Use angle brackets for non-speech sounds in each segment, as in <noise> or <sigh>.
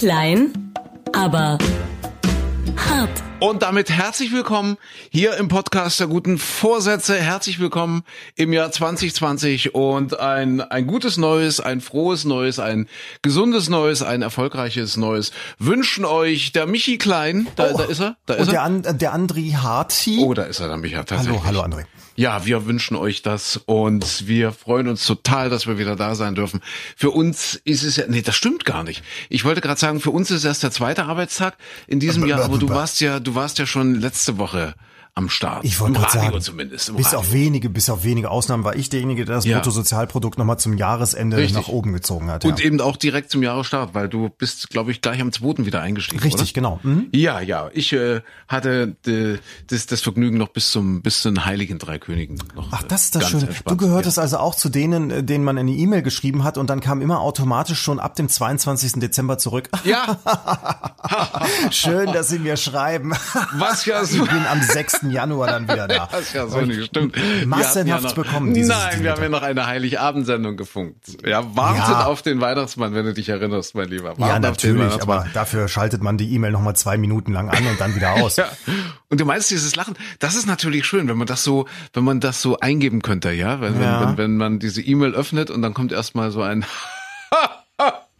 Klein, aber hart. Und damit herzlich willkommen hier im Podcast der guten Vorsätze. Herzlich willkommen im Jahr 2020 und ein, ein gutes Neues, ein frohes Neues, ein gesundes Neues, ein erfolgreiches Neues wünschen euch der Michi Klein. Da, Oh. da ist er. Da ist Und der, er. An, der Andri Harti. Oh, da ist er, der Michi. Hallo, hallo André. Ja, wir wünschen euch das und wir freuen uns total, dass wir wieder da sein dürfen. Für uns ist es ja, nee, das stimmt gar nicht. Ich wollte gerade sagen, für uns ist es erst der zweite Arbeitstag in diesem Jahr, aber du warst ja, du warst ja schon letzte Woche am Start. Ich wollte gerade sagen, zumindest. Bis Radio. auf wenige, bis auf wenige Ausnahmen war ich derjenige, der das Ja. Bruttosozialprodukt nochmal zum Jahresende Richtig. nach oben gezogen hat. Und ja. eben auch direkt zum Jahresstart, weil du bist, glaube ich, gleich am zweiten wieder eingestiegen. Richtig, oder? genau. Mhm. Ja, ja. Ich äh, hatte äh, das, das Vergnügen noch bis zum bis zu den Heiligen Drei Königen noch. Ach, äh, das ist das Schöne. Du gehörtest also auch zu denen, äh, denen man eine E-Mail geschrieben hat und dann kam immer automatisch schon ab dem 22. Dezember zurück. Ja, <laughs> Schön, dass Sie mir schreiben. was ja so. Ich bin am 6. Januar dann wieder da. <laughs> Das ist ja so nicht stimmt. Massenhaft ja noch, bekommen dieses- Nein, diese wir haben ja noch eine Heiligabendsendung gefunkt. Ja, wartet Ja. auf den Weihnachtsmann, wenn du dich erinnerst, mein Lieber. Wartet Ja, natürlich, aber dafür schaltet man die E-Mail nochmal zwei Minuten lang an und dann wieder aus. <laughs> Ja. Und du meinst dieses Lachen, das ist natürlich schön, wenn man das so, wenn man das so eingeben könnte, ja, wenn, Ja. wenn, wenn, wenn man diese E-Mail öffnet und dann kommt erstmal so ein <laughs>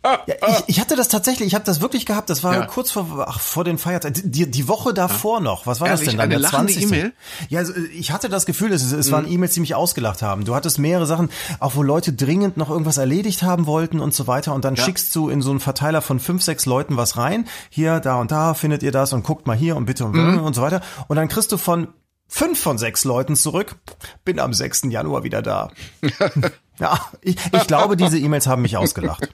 Ja, ich, ich hatte das tatsächlich, ich habe das wirklich gehabt. Das war Ja. kurz vor, ach, vor den Feiertagen, die, die Woche davor noch. Was war das Ehrlich? denn dann? Eine der lachende 20. E-Mail? Ja, also ich hatte das Gefühl, es, es Mhm. waren E-Mails, die mich ausgelacht haben. Du hattest mehrere Sachen, auch wo Leute dringend noch irgendwas erledigt haben wollten und so weiter. Und dann Ja. schickst du in so einen Verteiler von fünf, sechs Leuten was rein. Hier, da und da findet ihr das und guckt mal hier und bitte und, Mhm. und so weiter. Und dann kriegst du von fünf von sechs Leuten zurück. Bin am 6. Januar wieder da. <laughs> Ja, ich, ich glaube, diese E-Mails haben mich ausgelacht.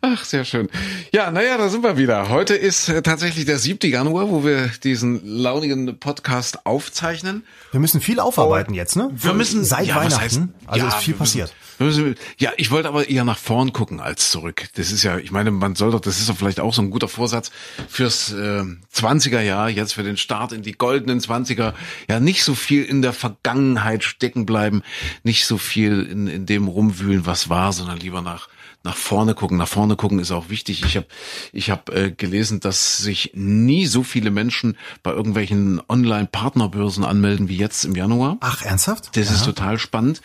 Ach, sehr schön. Ja, naja, da sind wir wieder. Heute ist äh, tatsächlich der 7. Januar, wo wir diesen launigen Podcast aufzeichnen. Wir müssen viel aufarbeiten jetzt, ne? Wir müssen seit ja, Weihnachten. heißt- also ja, ist viel müssen- passiert. müssen- Ja, ich wollte aber eher nach vorn gucken als zurück. Das ist ja, ich meine, man soll doch, das ist doch vielleicht auch so ein guter Vorsatz fürs äh, 20er Jahr, jetzt für den Start in die goldenen 20er. Ja, nicht so viel in der Vergangenheit stecken bleiben, nicht so viel in, in dem rumwühlen, was war, sondern lieber nach nach vorne gucken. Nach vorne gucken ist auch wichtig. Ich habe ich hab, äh, gelesen, dass sich nie so viele Menschen bei irgendwelchen Online-Partnerbörsen anmelden wie jetzt im Januar. Ach, ernsthaft? Das ist total spannend.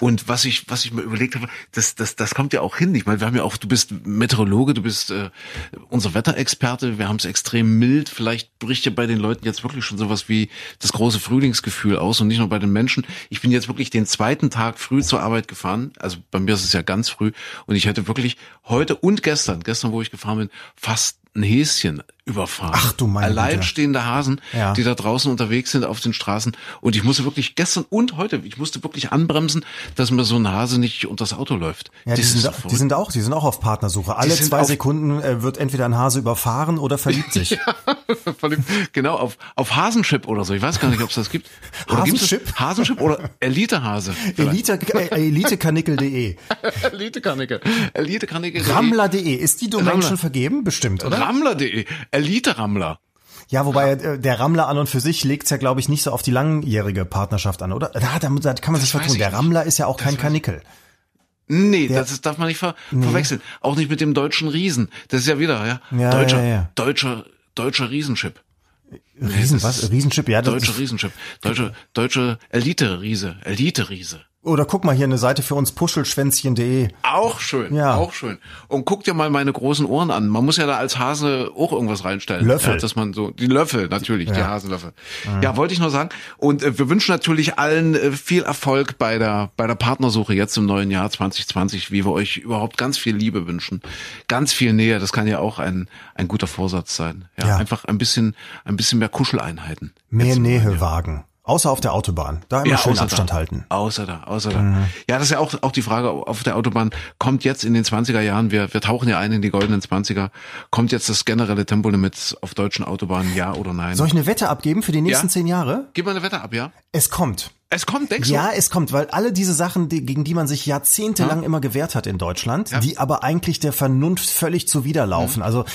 Und was ich, was ich mir überlegt habe, das, das, das kommt ja auch hin. Ich meine, wir haben ja auch, du bist Meteorologe, du bist äh, unser Wetterexperte, wir haben es extrem mild. Vielleicht bricht ja bei den Leuten jetzt wirklich schon sowas wie das große Frühlingsgefühl aus und nicht nur bei den Menschen. Ich bin jetzt wirklich den zweiten Tag früh zur Arbeit gefahren. Also bei mir ist es ja ganz früh. Und ich hatte wirklich heute und gestern, gestern, wo ich gefahren bin, fast ein Häschen überfahren. Ach du meine Güte. Alleinstehende Hasen, Ja. die da draußen unterwegs sind auf den Straßen. Und ich musste wirklich gestern und heute, ich musste wirklich anbremsen, dass mir so ein Hase nicht unter das Auto läuft. Ja, die sind, die sind auch, die sind auch auf Partnersuche. Alle zwei Sekunden äh, wird entweder ein Hase überfahren oder verliebt sich. <laughs> Verliebt. genau, auf, auf Hasenchip oder so. Ich weiß gar nicht, ob es das gibt. Oder? Hasenchip? Hasenchip oder Elitehase. Elite, äh, elitekanickel.de. Elitekarnickel. Elitekarnickel. Rammler.de. Ist die Domain Rammler. schon vergeben? Bestimmt, oder? Rammler.de. Elite-Rammler. Ja, wobei äh, der Rammler an und für sich legt's ja, glaube ich, nicht so auf die langjährige Partnerschaft an, oder? Da, da, da kann man sich vertun. Der. Rammler ist ja auch kein Kanickel. Nee, das ist, darf man nicht ver verwechseln. Auch nicht mit dem deutschen Riesen. Das ist ja wieder, ja. Ja, deutscher, ja, ja. deutscher, deutscher Riesenchip. Riesen, das was? ist Riesenchip, ja. Das Deutscher ist, Riesenchip. Deutsche, deutsche Elite-Riese. Elite-Riese. Oder guck mal hier eine Seite für uns, puschelschwänzchen.de. Auch schön. Ja. Auch schön. Und guck dir mal meine großen Ohren an. Man muss ja da als Hase auch irgendwas reinstellen. Löffel. Ja, dass man so, die Löffel, natürlich, die Hasenlöffel. Ja, wollte ich nur sagen. Und äh, wir wünschen natürlich allen äh, viel Erfolg bei der, bei der Partnersuche jetzt im neuen Jahr 2020, wie wir euch überhaupt ganz viel Liebe wünschen. Ganz viel Nähe. Das kann ja auch ein, ein guter Vorsatz sein. Ja, Ja. einfach ein bisschen, ein bisschen mehr Kuscheleinheiten. Mehr Nähe wagen. Außer auf der Autobahn. Da immer schön außer Abstand da. halten. Außer da, außer da. Ja, das ist ja auch, auch die Frage auf der Autobahn. Kommt jetzt in den 20er Jahren, wir, wir tauchen ja ein in die goldenen 20er, kommt jetzt das generelle Tempolimit auf deutschen Autobahnen, ja oder nein? Soll ich eine Wette abgeben für die nächsten Ja? zehn Jahre? Gib mal eine Wette ab, ja? Es kommt. Es kommt, denkst Ja, du? es kommt, weil alle diese Sachen, die, gegen die man sich jahrzehntelang immer gewehrt hat in Deutschland, Ja. die aber eigentlich der Vernunft völlig zuwiderlaufen. Also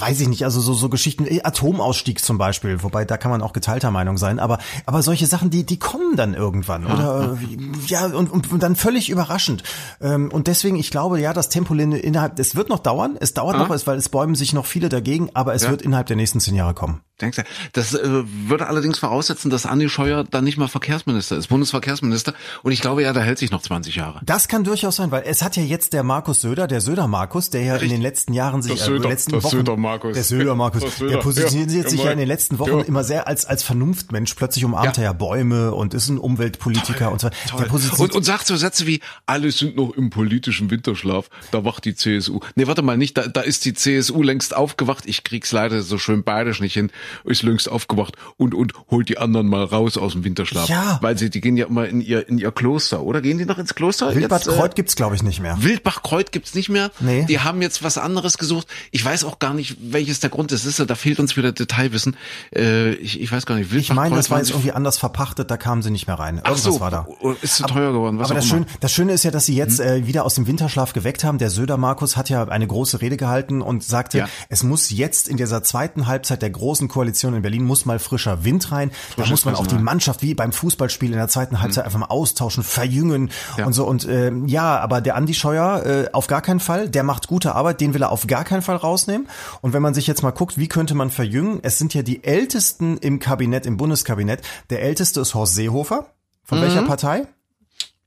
weiß ich nicht, also so, so Geschichten, eh, Atomausstieg zum Beispiel, wobei da kann man auch geteilter Meinung sein, aber, aber solche Sachen, die, die kommen dann irgendwann. Oder äh, ja, und, und, dann völlig überraschend. Ähm, Und deswegen, ich glaube, ja, das Tempo innerhalb, es wird noch dauern, es dauert noch, weil es bäumen sich noch viele dagegen, aber es Ja. wird innerhalb der nächsten zehn Jahre kommen. Denkst du? Das äh, würde allerdings voraussetzen, dass Andi Scheuer dann nicht mal Verkehrsminister ist, Bundesverkehrsminister. Und ich glaube ja, der hält sich noch 20 Jahre. Das kann durchaus sein, weil es hat ja jetzt der Markus Söder, der Söder Markus, der ja in den letzten Jahren sich, Das Söder- äh, letzten Wochen, Söder Markus. der Söder Markus, Das Söder, der positioniert ja, sich ja in den letzten Wochen ja. immer sehr als als Vernunftmensch. Plötzlich umarmt Ja. er ja Bäume und ist ein Umweltpolitiker und so. Der Toll. positioniert Und, und sagt so Sätze wie, alle sind noch im politischen Winterschlaf, da wacht die CSU. Nee, warte mal, nicht, da, da ist die CSU längst aufgewacht, ich krieg's leider so schön beidisch nicht hin, ist längst aufgewacht und, und holt die anderen mal raus aus dem Winterschlaf. Ja. Weil sie, die gehen ja immer in ihr, in ihr Kloster, oder? Gehen die noch ins Kloster? Wildbad Jetzt, äh, gibt's glaube ich nicht mehr. Wildbach-Kreuz gibt's nicht mehr. Nee. Die haben jetzt was anderes gesucht. Ich weiß auch gar nicht, welches der Grund ist. da fehlt uns wieder Detailwissen. Äh, ich, ich weiß gar nicht. Ich meine, das war jetzt irgendwie anders verpachtet, da kamen sie nicht mehr rein. Ach Irgendwas so, war da. ist zu teuer geworden. Was Aber das. Schöne, das Schöne ist ja, dass sie jetzt äh, wieder aus dem Winterschlaf geweckt haben. Der Söder Markus hat ja eine große Rede gehalten und sagte, Ja. es muss jetzt in dieser zweiten Halbzeit der großen Koalition in Berlin muss mal frischer Wind rein. Da muss man auch die. Mannschaft wie beim Fußballspiel in der zweiten Halbzeit einfach mal austauschen, verjüngen Ja. und so. Und äh, ja, aber der Andi Scheuer äh, auf gar keinen Fall. Der macht gute Arbeit, den will er auf gar keinen Fall rausnehmen. Und wenn man sich jetzt mal guckt, wie könnte man verjüngen? Es sind ja die Ältesten im Kabinett, im Bundeskabinett. Der Älteste ist Horst Seehofer. Von welcher Partei?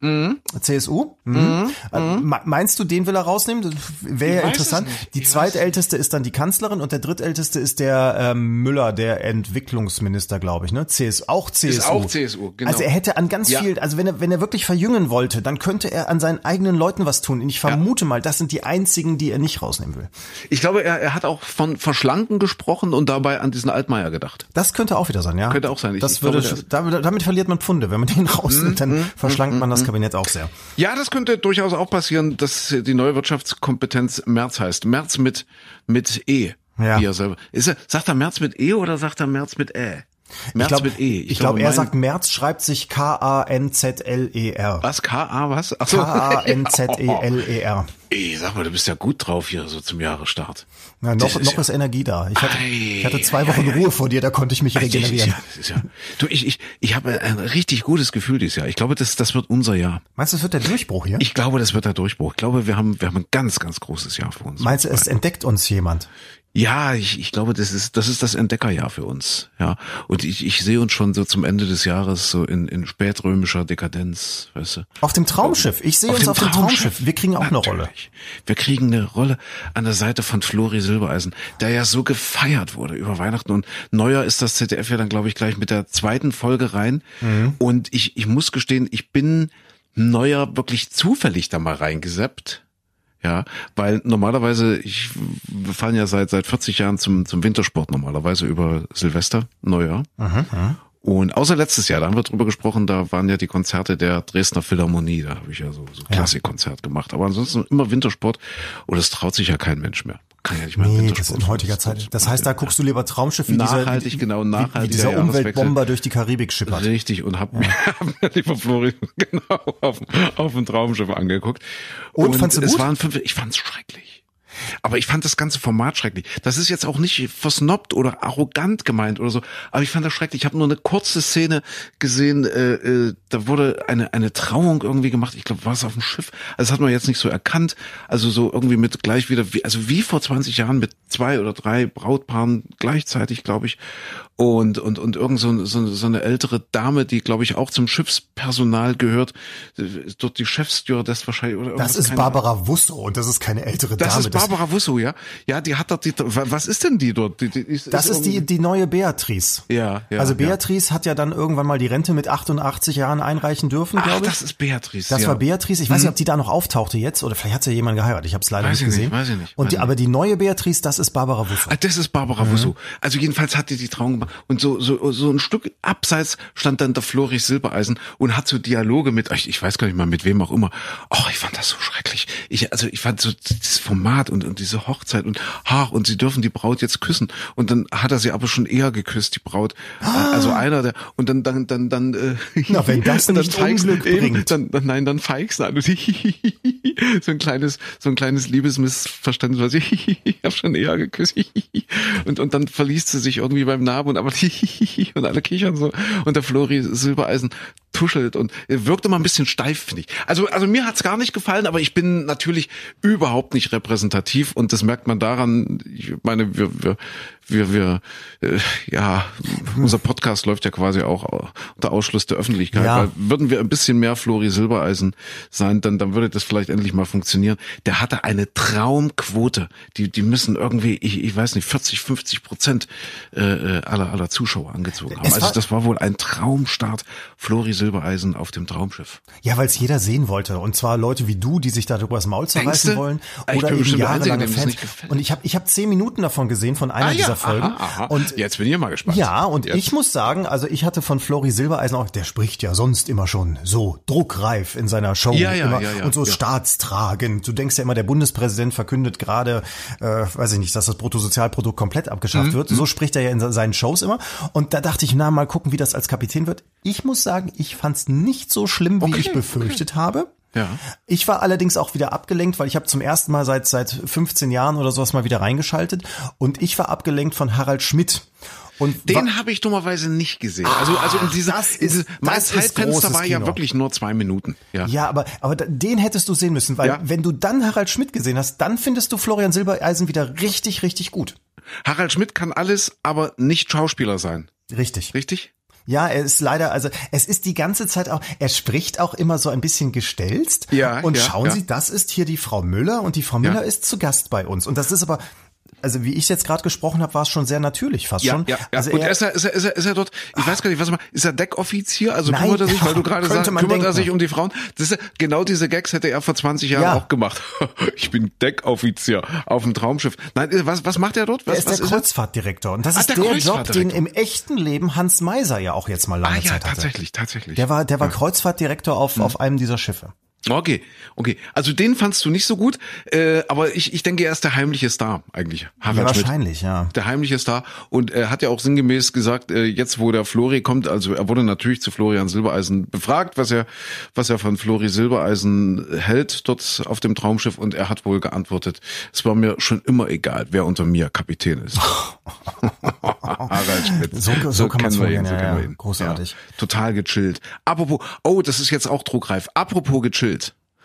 CSU? Mhm. Äh, me- Meinst du, den will er rausnehmen? Das Wäre ja interessant. Die zweitälteste ist dann die Kanzlerin und der drittälteste ist der ähm, Müller, der Entwicklungsminister, glaube ich, ne? CSU, auch CSU. auch CSU, genau. Also er hätte an ganz Ja. viel, also wenn er, wenn er wirklich verjüngen wollte, dann könnte er an seinen eigenen Leuten was tun. Und ich vermute mal, das sind die einzigen, die er nicht rausnehmen will. Ich glaube, er, er hat auch von Verschlanken gesprochen und dabei an diesen Altmaier gedacht. Das könnte auch wieder sein, ja. Könnte auch sein. Ich- das ich würde, glaube, damit, damit verliert man Pfunde. Wenn man den rausnimmt, dann verschlankt man das Kabinett auch sehr. Ja, das könnte durchaus auch passieren, dass die neue Wirtschaftskompetenz Merz heißt. Merz mit, mit E. Ja. Wie er selber. Ist er, sagt er Merz mit E oder sagt er Merz mit Ä? Merz Ich glaube, mit E. ich glaube, er mein- sagt, März schreibt sich K-A-N-Z-L-E-R. Was? K-A, was? K-A-N-Z-E-L-E-R. <laughs> Ey, sag mal, du bist ja gut drauf hier, so zum Jahresstart. Ja, noch, Das ist noch ja- ist Energie da. Ich hatte, Ei, ich hatte zwei Wochen Ruhe vor dir, da konnte ich mich Das ist regenerieren. ja, das ist ja, du, ich, ich, ich habe ein richtig gutes Gefühl dieses Jahr. Ich glaube, das, das wird unser Jahr. Meinst du, es wird der Durchbruch hier? Ich glaube, das wird der Durchbruch. Ich glaube, wir haben, wir haben ein ganz, ganz großes Jahr vor uns. Meinst du, es entdeckt uns jemand? Ja, ich, ich glaube, das ist, das ist das Entdeckerjahr für uns. Ja. Und ich, ich sehe uns schon so zum Ende des Jahres so in, in spätrömischer Dekadenz, weißt du. Auf dem Traumschiff. Ich sehe uns auf dem Traumschiff. Wir kriegen auch eine Rolle. Natürlich. Wir kriegen eine Rolle an der Seite von Flori Silbereisen, der ja so gefeiert wurde über Weihnachten. Und neuer ist das ZDF ja dann, glaube ich, gleich mit der zweiten Folge rein. Mhm. Und ich, ich muss gestehen, ich bin neuer wirklich zufällig da mal reingeseppt. Ja, weil normalerweise, ich, wir fahren ja seit, seit 40 Jahren zum, zum Wintersport normalerweise über Silvester, Neujahr. Und außer letztes Jahr, da haben wir drüber gesprochen, da waren ja die Konzerte der Dresdner Philharmonie, da habe ich ja so, so Klassikkonzert gemacht. Aber ansonsten immer Wintersport und das traut sich ja kein Mensch mehr. Kann ja nicht mehr Nee, das Wintersport ist in heutiger. Zeit. Das heißt, da guckst du lieber Traumschiff, wie dieser, Nachhaltig, wie, genau, wie, wie nachhaltiger dieser. Umweltbomber durch die Karibik schippert. Richtig, und hab, <laughs> hab mir lieber Flori <laughs> genau auf, auf ein Traumschiff angeguckt. Und, fandst du es gut? waren fünf, ich fand's schrecklich. Aber ich fand das ganze Format schrecklich. Das ist jetzt auch nicht versnobbt oder arrogant gemeint oder so. Aber ich fand das schrecklich. Ich habe nur eine kurze Szene gesehen. Äh, äh, da wurde eine eine Trauung irgendwie gemacht. Ich glaube, war es auf dem Schiff. Also das hat man jetzt nicht so erkannt. Also so irgendwie mit gleich wieder, wie, also wie vor 20 Jahren mit zwei oder drei Brautpaaren gleichzeitig, glaube ich. Und und und irgend so, so, so eine ältere Dame, die glaube ich auch zum Schiffspersonal gehört, ist dort die Chefstewardess wahrscheinlich oder Das ist Ahnung. Barbara Wusso und das ist keine ältere Das Dame. ist Barbara Wusso, ja. Ja, die hat dort die, was ist denn die dort? Die, die, ist, das ist die, irgendwie- die neue Beatrice. Ja, ja. also ja. Beatrice hat ja dann irgendwann mal die Rente mit 88 Jahren einreichen dürfen, glaube ich. das ist Beatrice. Das ja. war Beatrice. Ich weiß nicht, ob die da noch auftauchte jetzt oder vielleicht hat sie ja jemanden geheiratet. Ich habe es leider Weiß nicht ich gesehen. nicht, weiß ich nicht, Und die, aber die neue Beatrice, das ist Barbara Wusso. Ah, das ist Barbara Mhm. Wusso. Also jedenfalls hat die die Trauung gemacht. Und so, so, so ein Stück abseits stand dann der Florich Silbereisen und hat so Dialoge mit, ich, ich weiß gar nicht mal mit wem auch immer. Oh, ich fand das so schrecklich. Ich, also ich fand so das Format und, und diese Hochzeit und ha, und sie dürfen die Braut jetzt küssen. Und dann hat er sie aber schon eher geküsst, die Braut. Ah. Also einer der, und dann, dann, dann, dann, äh, Na, wenn das <laughs> dann nicht feigst- Unglück eben. Dann, dann, nein, dann feigst du an. <laughs> So ein kleines, so ein kleines Liebesmissverständnis, was ich, <laughs> ich habe schon eher geküsst. Und, und dann verliest sie sich irgendwie beim Namen und aber <laughs> und alle kichern so. Und der Flori Silbereisen tuschelt und wirkt immer ein bisschen steif, finde ich. Also, also mir hat's gar nicht gefallen, aber ich bin natürlich überhaupt nicht repräsentativ und das merkt man daran, ich meine, wir, wir, wir, wir äh, ja, unser Podcast läuft ja quasi auch unter Ausschluss der Öffentlichkeit, Ja. weil würden wir ein bisschen mehr Flori Silbereisen sein, dann, dann würde das vielleicht endlich mal funktionieren. Der hatte eine Traumquote. Die, die müssen irgendwie, ich, ich weiß nicht, 40, 50 Prozent äh, äh, aller, aller Zuschauer angezogen haben. Es Also das war wohl ein Traumstart. Flori Silbereisen auf dem Traumschiff. Ja, weil es jeder sehen wollte. Und zwar Leute wie du, die sich darüber das Maul zerreißen wollen. Ah, Oder eben jahrelange Fans. Und ich habe ich hab zehn Minuten davon gesehen, von einer dieser Folgen. Ah aha, aha. Und jetzt bin ich mal gespannt. Ja, und Jetzt. ich muss sagen, also ich hatte von Flori Silbereisen auch, der spricht ja sonst immer schon so druckreif in seiner Show Ja, ja, immer ja, ja, und so ja. staatstragend. Du denkst ja immer, der Bundespräsident verkündet gerade, äh, weiß ich nicht, dass das Bruttosozialprodukt komplett Mhm, abgeschafft wird. So spricht er ja in seinen Shows immer. Und da dachte ich, na, mal gucken, wie das als Kapitän wird. Ich muss sagen, ich fand's nicht so schlimm, wie Okay, ich befürchtet habe. Ja. Ich war allerdings auch wieder abgelenkt, weil ich habe zum ersten Mal seit seit 15 Jahren oder sowas mal wieder reingeschaltet und ich war abgelenkt von Harald Schmidt. Und Den habe ich dummerweise nicht gesehen. Also, also in dieser, das ist- mein Zeitfenster großes war ja Kino. wirklich nur zwei Minuten. Ja. Ja, aber, aber den hättest du sehen müssen, weil Ja. wenn du dann Harald Schmidt gesehen hast, dann findest du Florian Silbereisen wieder richtig, richtig gut. Harald Schmidt kann alles, aber nicht Schauspieler sein. Richtig. Richtig? Ja, er ist leider, also es ist die ganze Zeit auch, er spricht auch immer so ein bisschen gestelzt. Ja, Und ja, schauen ja. Sie, das ist hier die Frau Müller und die Frau Müller Ja. ist zu Gast bei uns. Und das ist aber, also wie ich jetzt gerade gesprochen habe, war es schon sehr natürlich fast Ja, schon. ja, ja. Also und er, ist er, ist er, ist er, ist er dort, ich weiß gar nicht, was er macht, ist er Deckoffizier? Also Nein, kümmert er sich, weil du <laughs> gerade sagst, man kümmert er denken. sich um die Frauen? Das ist, genau diese Gags hätte er vor 20 Jahren Ja. auch gemacht. <laughs> Ich bin Deckoffizier auf dem Traumschiff. Nein, äh, was, was macht er dort? Was, er ist was der Kreuzfahrtdirektor. Und das Ah, ist der der, Job, den im echten Leben Hans Meiser ja auch jetzt mal lange Ah ja, Zeit hatte. tatsächlich, tatsächlich. Der war, der war Kreuzfahrtdirektor auf, Mhm. auf einem dieser Schiffe. Okay, okay. Also den fandst du nicht so gut, äh, aber ich, ich denke, er ist der heimliche Star eigentlich. Harald Ja, Schmidt. wahrscheinlich, ja. Der heimliche Star. Und er hat ja auch sinngemäß gesagt, äh, jetzt wo der Flori kommt, also er wurde natürlich zu Florian Silbereisen befragt, was er, was er von Flori Silbereisen hält dort auf dem Traumschiff. Und er hat wohl geantwortet, es war mir schon immer egal, wer unter mir Kapitän ist. <laughs> Harald Schmidt. So- so kann man's kennen wir vorgehen, ihn, so ja, kennen wir ja. ihn. Großartig. Ja, total gechillt. Apropos, oh, das ist jetzt auch druckreif. Apropos gechillt.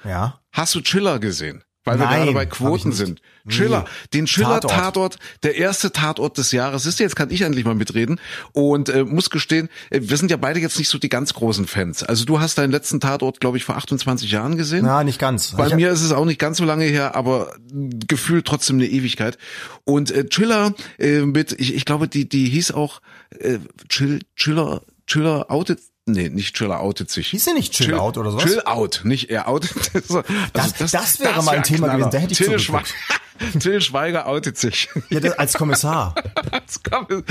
Ja. Hast du Chiller gesehen? Weil wir Nein, gerade bei Quoten sind. Chiller, Nee. den Chiller-Tatort, Tatort. der erste Tatort des Jahres. Ist jetzt kann ich endlich mal mitreden und äh, muss gestehen, äh, wir sind ja beide jetzt nicht so die ganz großen Fans. Also du hast deinen letzten Tatort, glaube ich, vor 28 Jahren gesehen. Na, nicht ganz. Bei Ich- mir ist es auch nicht ganz so lange her, aber gefühlt trotzdem eine Ewigkeit. Und äh, Chiller äh, mit, ich, ich glaube, die die hieß auch äh, Chill, Chiller, Chiller outet. Nee, nicht Chiller outet sich. Hieß sie nicht Chill Out oder sowas? Chill out, nicht er outet. <laughs> Also Das- das wäre mal ein Thema gewesen, da hätte ich Till, zugeguckt. <laughs> Till Schweiger outet sich. Ja, das, als Kommissar. <laughs> Als Kommi-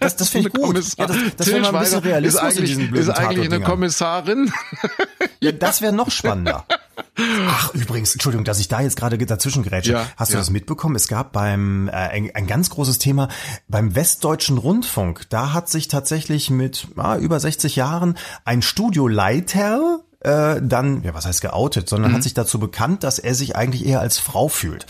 Das- das finde ich gut. Kommissar. Ja, das- das wäre mal ein bisschen Realismus ist in eigentlich, blöden ist eigentlich eine. Kommissarin. <laughs> Ja, das wäre noch spannender. Ach, übrigens, Entschuldigung, dass ich da jetzt gerade dazwischen gerätsche. Ja, Hast du ja. das mitbekommen? Es gab beim, äh, ein, ein ganz großes Thema, beim Westdeutschen Rundfunk, da hat sich tatsächlich mit ah, über 60 Jahren ein Studioleiter äh, dann, ja, was heißt geoutet, sondern Mhm. hat sich dazu bekannt, dass er sich eigentlich eher als Frau fühlt.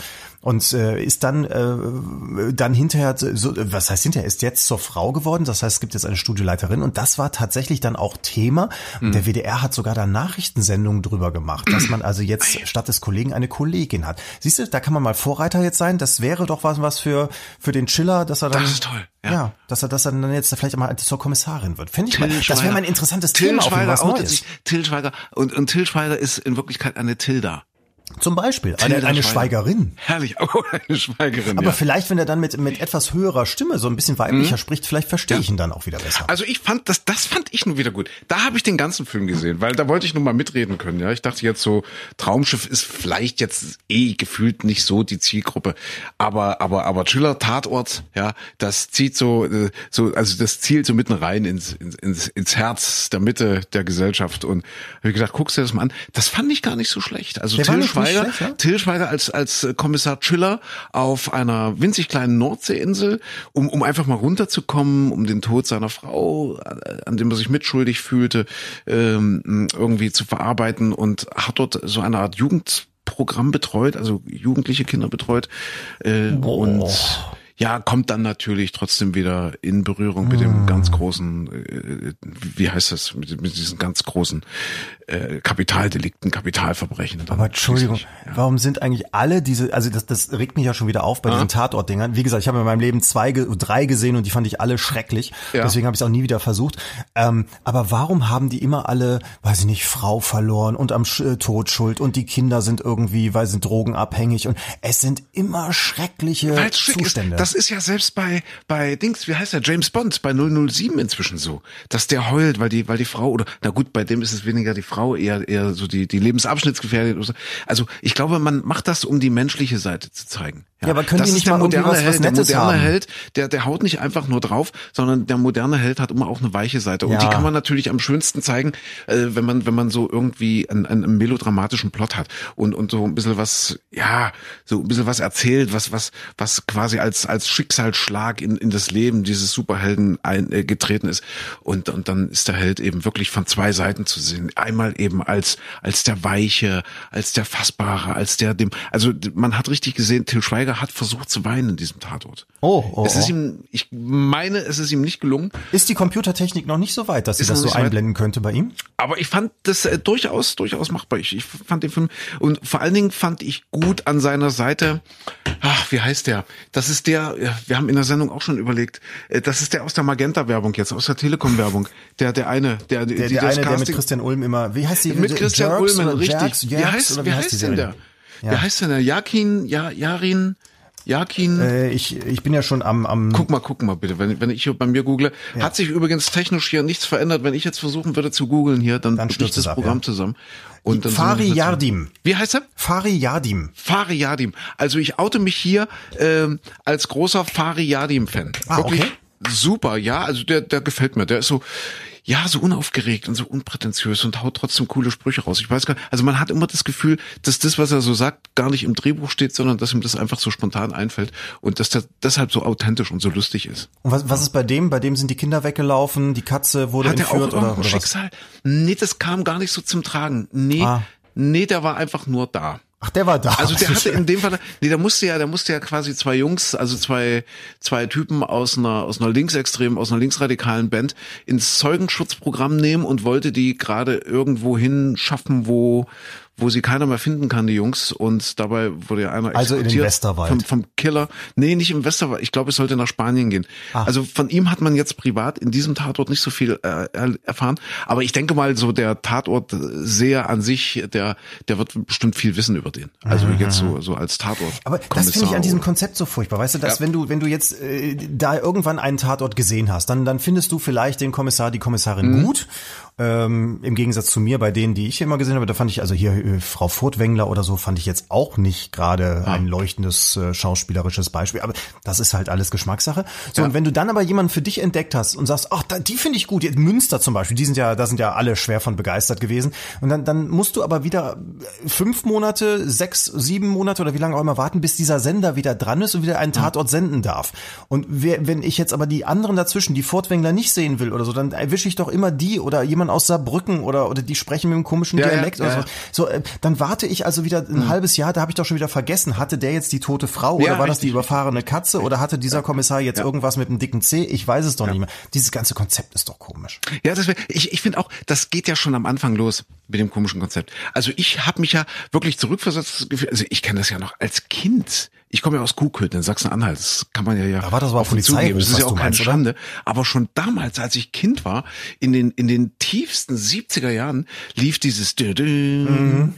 Und äh, ist dann äh, dann hinterher, so, was heißt hinterher, ist jetzt zur Frau geworden. Das heißt, es gibt jetzt eine Studioleiterin und das war tatsächlich dann auch Thema. Und der WDR hat sogar da Nachrichtensendungen drüber gemacht, dass man also <clears throat> jetzt statt des Kollegen eine Kollegin hat. Siehst du, da kann man mal Vorreiter jetzt sein. Das wäre doch was, was für für den Chiller, dass er dann Das ist toll, ja. ja, dass er dass er dann jetzt vielleicht mal zur Kommissarin wird. Finde ich mal, das wäre mal ein interessantes Till Thema, Schweiger was outet Neues. sich. Till Schweiger und, und Till Schweiger ist in Wirklichkeit eine Tilda. Zum Beispiel eine, eine Schweiger. Schweigerin. Herrlich, <laughs> oh, eine Schweigerin. Aber ja. vielleicht, wenn er dann mit, mit etwas höherer Stimme so ein bisschen weiblicher Mhm. spricht, vielleicht verstehe ich ihn dann auch wieder besser. Also ich fand das, das fand ich nun wieder gut. Da habe ich den ganzen Film gesehen, weil da wollte ich nun mal mitreden können. Ja, ich dachte jetzt so Traumschiff ist vielleicht jetzt eh gefühlt nicht so die Zielgruppe, aber aber aber Chiller Tatort, ja, das zieht so äh, so also das zielt so mitten rein ins ins ins, Herz der Mitte der Gesellschaft und habe ich gedacht, guckst du dir das mal an. Das fand ich gar nicht so schlecht. Also Till nicht Schweiger, schlecht, ja? Till Schweiger als als Kommissar Schiller auf einer winzig kleinen Nordseeinsel, um um einfach mal runterzukommen, um den Tod seiner Frau, äh, an dem er sich mitschuldig fühlte, ähm, irgendwie zu verarbeiten und hat dort so eine Art Jugendprogramm betreut, also jugendliche Kinder betreut äh, und ja, kommt dann natürlich trotzdem wieder in Berührung mit dem ganz großen, äh, wie heißt das, mit, mit diesen ganz großen äh, Kapitaldelikten, Kapitalverbrechen. Aber Entschuldigung, ja. warum sind eigentlich alle diese, also das, das regt mich ja schon wieder auf bei diesen Tatortdingern. Wie gesagt, ich habe in meinem Leben zwei, drei gesehen und die fand ich alle schrecklich. Ja. Deswegen habe ich es auch nie wieder versucht. Ähm, aber warum haben die immer alle, weiß ich nicht, Frau verloren und am Sch äh, Tod schuld und die Kinder sind irgendwie, weil sie sind drogenabhängig und es sind immer schreckliche Zustände. Ist. Das ist ja selbst bei bei Dings, wie heißt der James Bond bei 007 inzwischen so, dass der heult, weil die weil die Frau oder na gut, bei dem ist es weniger die Frau, eher eher so die die Lebensabschnittsgefährdete. oder so. Also ich glaube, man macht das, um die menschliche Seite zu zeigen. Ja, aber können das die nicht der mal moderne was- was Held. Der Nettes moderne haben? Held, der der haut nicht einfach nur drauf, sondern der moderne Held hat immer auch eine weiche Seite und Ja. die kann man natürlich am schönsten zeigen, äh, wenn man wenn man so irgendwie einen, einen melodramatischen Plot hat und und so ein bisschen was ja so ein bisschen was erzählt, was was was quasi als als Schicksalsschlag in in das Leben dieses Superhelden ein, äh, getreten ist und und dann ist der Held eben wirklich von zwei Seiten zu sehen. Einmal eben als als der weiche, als der fassbare, als der dem also man hat richtig gesehen, Till Schweiger hat versucht zu weinen in diesem Tatort. Oh, oh, es ist oh. ihm ich meine, es ist ihm nicht gelungen. ist die Computertechnik noch nicht so weit, dass sie das so so weit. einblenden könnte bei ihm? Aber ich fand das äh, durchaus, durchaus machbar. Ich, ich fand den Film und vor allen Dingen fand ich gut an seiner Seite. Ach, wie heißt der? Das ist der. ja, Wir haben in der Sendung auch schon überlegt. äh, Das ist der aus der Magenta-Werbung jetzt, aus der Telekom-Werbung. Der, der eine, der, die, Der, die der eine, der mit Casting- Christian Ulm immer, wie heißt die? mit Christian Jerks oder richtig. Jerks, wie heißt, wie heißt die denn der? Ja. heißt denn der? Jakin, ja, Jarin, Jakin. Äh, ich, ich bin ja schon am, am Guck mal, guck mal bitte, wenn, wenn ich hier bei mir google. Hat sich übrigens technisch hier nichts verändert. Wenn ich jetzt versuchen würde zu googeln hier, dann, Dann stürzt das ab, Programm ja. zusammen. Und dann Fari Yardim. Wie heißt er? Fari Yadim. Fari Yadim. Also ich oute mich hier ähm, als großer Fari Yadim-Fan. Ah, Wirklich okay. super, ja. Also der, der gefällt mir. Der ist so, ja, so unaufgeregt und so unprätentiös und haut trotzdem coole Sprüche raus. Ich weiß gar nicht, also man hat immer das Gefühl, dass das, was er so sagt, gar nicht im Drehbuch steht, sondern dass ihm das einfach so spontan einfällt und dass der deshalb so authentisch und so lustig ist. Und was, was ist bei dem? Bei dem sind die Kinder weggelaufen, die Katze wurde Hat er auch entführt oder, oder was? Schicksal? Nee, das kam gar nicht so zum Tragen. Nee, Ah. nee, der war einfach nur da. Ach, der war da. Also der hatte in dem Fall, nee, der musste ja, der musste ja quasi zwei Jungs, also zwei, zwei Typen aus einer, aus einer linksextremen, aus einer linksradikalen Band ins Zeugenschutzprogramm nehmen und wollte die gerade irgendwo hin schaffen, wo, wo sie keiner mehr finden kann, die Jungs. Und dabei wurde ja einer Also in den exekutiert Westerwald. Vom, vom Killer. Nee, nicht im Westerwald. Ich glaube, es sollte nach Spanien gehen. Ah. Also von ihm hat man jetzt privat in diesem Tatort nicht so viel äh, er- erfahren. Aber ich denke mal, so der Tatortseher an sich, der, der wird bestimmt viel wissen über den. Also jetzt so, so als Tatort. Aber das finde ich an diesem. Konzept so furchtbar. Weißt du, dass Ja. wenn du, wenn du jetzt äh, da irgendwann einen Tatort gesehen hast, dann, dann findest du vielleicht den Kommissar, die Kommissarin Mhm. gut. Ähm, Im Gegensatz zu mir, bei denen, die ich immer gesehen habe, da fand ich, also hier äh, Frau Furtwängler oder so, fand ich jetzt auch nicht gerade Ah. ein leuchtendes äh, schauspielerisches Beispiel. Aber das ist halt alles Geschmackssache. So, Ja. und wenn du dann aber jemanden für dich entdeckt hast und sagst, ach, da, die finde ich gut, jetzt Münster zum Beispiel, die sind ja, da sind ja alle schwer von begeistert gewesen. Und dann, dann musst du aber wieder fünf Monate, sechs, sieben Monate oder wie lange auch immer warten, bis dieser Sender wieder dran ist und wieder einen Tatort senden darf. Und wer, wenn ich jetzt aber die anderen dazwischen, die Fortwängler nicht sehen will oder so, dann erwische ich doch immer die oder jemand aus Saarbrücken oder, oder die sprechen mit einem komischen Ja, ja, Dialekt oder ja, so. So, äh, dann warte ich also wieder ein halbes Jahr, da habe ich doch schon wieder vergessen, hatte der jetzt die tote Frau oder war das die richtig, überfahrene Katze oder hatte dieser Kommissar jetzt irgendwas mit einem dicken C? Ich weiß es doch nicht mehr. Dieses ganze Konzept ist doch komisch. Ja, das ich, ich finde auch, das geht ja schon am Anfang los mit dem komischen Konzept. Also ich habe mich ja wirklich zurückversetzt, also ich kenne das ja noch als Kind. Ich komme ja aus Kuhköthen in Sachsen-Anhalt. Das kann man ja ja. War das aber offen Polizeiruf, zugeben. Das ist ja auch keine? Schande. Aber schon damals, als ich Kind war, in den in den tiefsten 70er Jahren lief dieses Mhm.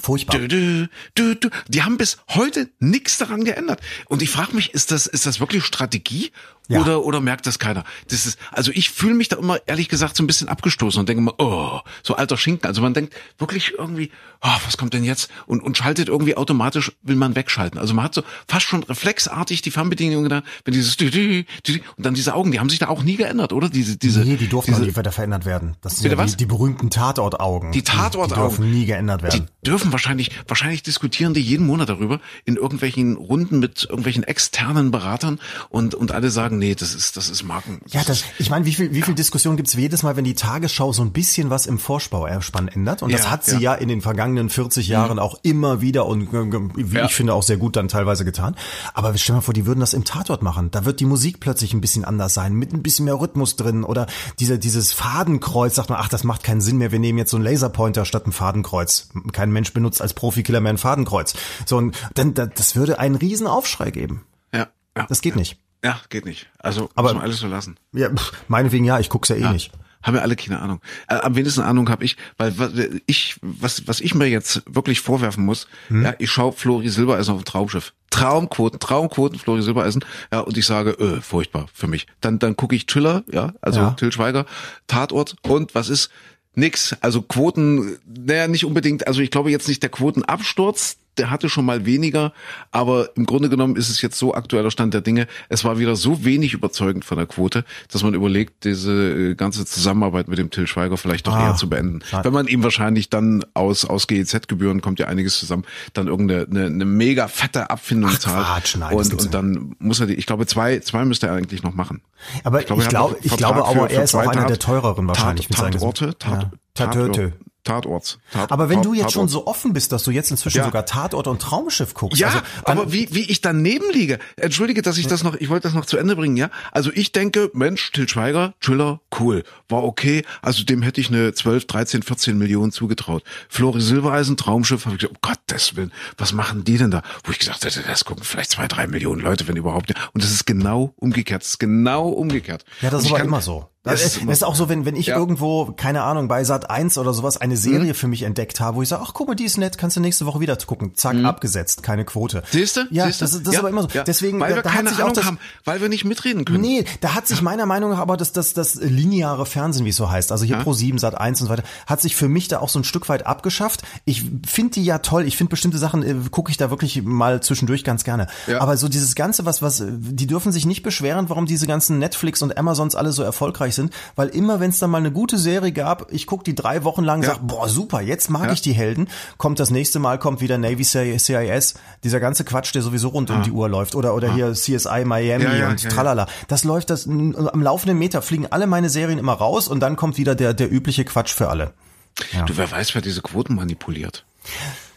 Furchtbar. Die haben bis heute nichts daran geändert. Und ich frage mich, ist das ist das wirklich Strategie Ja. oder oder merkt das keiner? Das ist also ich fühle mich da immer ehrlich gesagt so ein bisschen abgestoßen und denke mal, oh, so alter Schinken. Also man denkt wirklich irgendwie, oh, was kommt denn jetzt? Und und schaltet irgendwie automatisch will man wegschalten. Also man hat so fast schon reflexartig die Fernbedienung da, wenn dieses und dann diese Augen, die haben sich da auch nie geändert, oder? Diese diese Nee, die durften diese, auch nie weiter verändert werden. Das sind ja die, die berühmten Tatortaugen. Die Die Tatortaugen. dürfen nie nie geändert werden. Die dürfen wahrscheinlich, wahrscheinlich diskutieren die jeden Monat darüber in irgendwelchen Runden mit irgendwelchen externen Beratern und, und alle sagen, nee, das ist, das ist Marken. Ja, das, ich meine, wie viel, wie viel Diskussion gibt's jedes Mal, wenn die Tagesschau so ein bisschen was im Vorspauerspann ändert? Und das Ja, hat sie ja. Mhm. ja. in den vergangenen 40 Jahren auch immer wieder und äh, wie Ja. ich finde auch sehr gut dann teilweise getan. Aber stell mal vor, die würden das im Tatort machen. Da wird die Musik plötzlich ein bisschen anders sein, mit ein bisschen mehr Rhythmus drin oder diese, dieses Fadenkreuz, sagt man, ach, das macht keinen Sinn mehr, wir nehmen jetzt so einen Laserpointer statt ein Fadenkreuz. Kein Mensch benutzt als Profikiller mehr ein Fadenkreuz. So, und dann, da- das würde einen riesen Aufschrei geben. Ja, ja. Das geht nicht. Ja, geht nicht. Also, Aber- muss man alles so lassen. Ja, meinetwegen ja, ich guck's ja eh nicht. Haben wir alle keine Ahnung. Äh, am wenigsten Ahnung habe ich, weil was ich, was, was ich mir jetzt wirklich vorwerfen muss, Hm? ja, ich schaue Flori Silbereisen auf dem Traumschiff. Traumquoten, Traumquoten, Flori Silbereisen, ja, und ich sage, äh, furchtbar für mich. Dann, dann gucke ich Thriller, ja, also Ja. Till Schweiger, Tatort und was ist? Nix. Also Quoten, naja, nicht unbedingt, also ich glaube jetzt nicht der Quotenabsturz, der hatte schon mal weniger, aber im Grunde genommen ist es jetzt so aktueller Stand der Dinge. Es war wieder so wenig überzeugend von der Quote, dass man überlegt, diese äh, ganze Zusammenarbeit mit dem Till Schweiger vielleicht doch Ah. eher zu beenden. Ah. Wenn man ihm wahrscheinlich dann aus, aus GEZ-Gebühren kommt ja einiges zusammen, dann irgendeine eine, eine mega fette Abfindung Ach, zahlt. Quatsch, nein, und, und dann muss er die, ich glaube, zwei, zwei müsste er eigentlich noch machen. Aber ich glaube, er hat noch ich glaube, aber er ist auch einer der teureren wahrscheinlich. Tat, Tatorte, Tat, ja. Tat, Tatöte. Tatorts. Tat, Aber wenn Tat- du jetzt schon Tatort. so offen bist, dass du jetzt inzwischen Ja. sogar Tatort und Traumschiff guckst, Ja, also, aber wie, wie ich daneben liege. Entschuldige, dass ich das noch, ich wollte das noch zu Ende bringen, ja. Also ich denke, Mensch, Till Schweiger, Thriller, cool, war okay. Also dem hätte ich eine 12, 13, 14 Millionen zugetraut. Flori Silbereisen, Traumschiff, habe ich gesagt, um Gottes Willen, was machen die denn da? Wo ich gesagt hätte, das gucken vielleicht zwei, drei Millionen Leute, wenn überhaupt. Und das ist genau umgekehrt. Das ist genau umgekehrt. Ja, das ist aber kann- immer so. Das Das ist das ist auch so, wenn, wenn ich Ja. irgendwo, keine Ahnung, bei Sat 1 oder sowas eine Serie für mich entdeckt habe, wo ich sage, ach guck mal, die ist nett, kannst du nächste Woche wieder gucken. Zack, abgesetzt, keine Quote. Siehst du? Ja, das, ist- das ja, ist aber immer so. ja. Deswegen, weil da, wir da keine hat sich auch Ahnung das, haben, weil wir nicht mitreden können. Nee, da hat sich meiner Meinung nach aber das, das, das lineare Fernsehen, wie es so heißt, also hier Pro 7, Sat 1 und so weiter, hat sich für mich da auch so ein Stück weit abgeschafft. Ich finde die ja toll, ich finde bestimmte Sachen, äh, gucke ich da wirklich mal zwischendurch ganz gerne. Aber so dieses Ganze, was, was, die dürfen sich nicht beschweren, warum diese ganzen Netflix und Amazons alle so erfolgreich sind, weil immer, wenn es dann mal eine gute Serie gab, ich gucke die drei Wochen lang, Ja. sag, boah, super, jetzt mag Ja. ich die Helden, kommt das nächste Mal, kommt wieder Navy CIS, dieser ganze Quatsch, der sowieso rund um die Uhr läuft, oder, oder hier CSI Miami Ja, ja, und tralala. Das läuft das am laufenden Meter fliegen alle meine Serien immer raus und dann kommt wieder der der übliche Quatsch für alle. Du, wer weiß, wer diese Quoten manipuliert.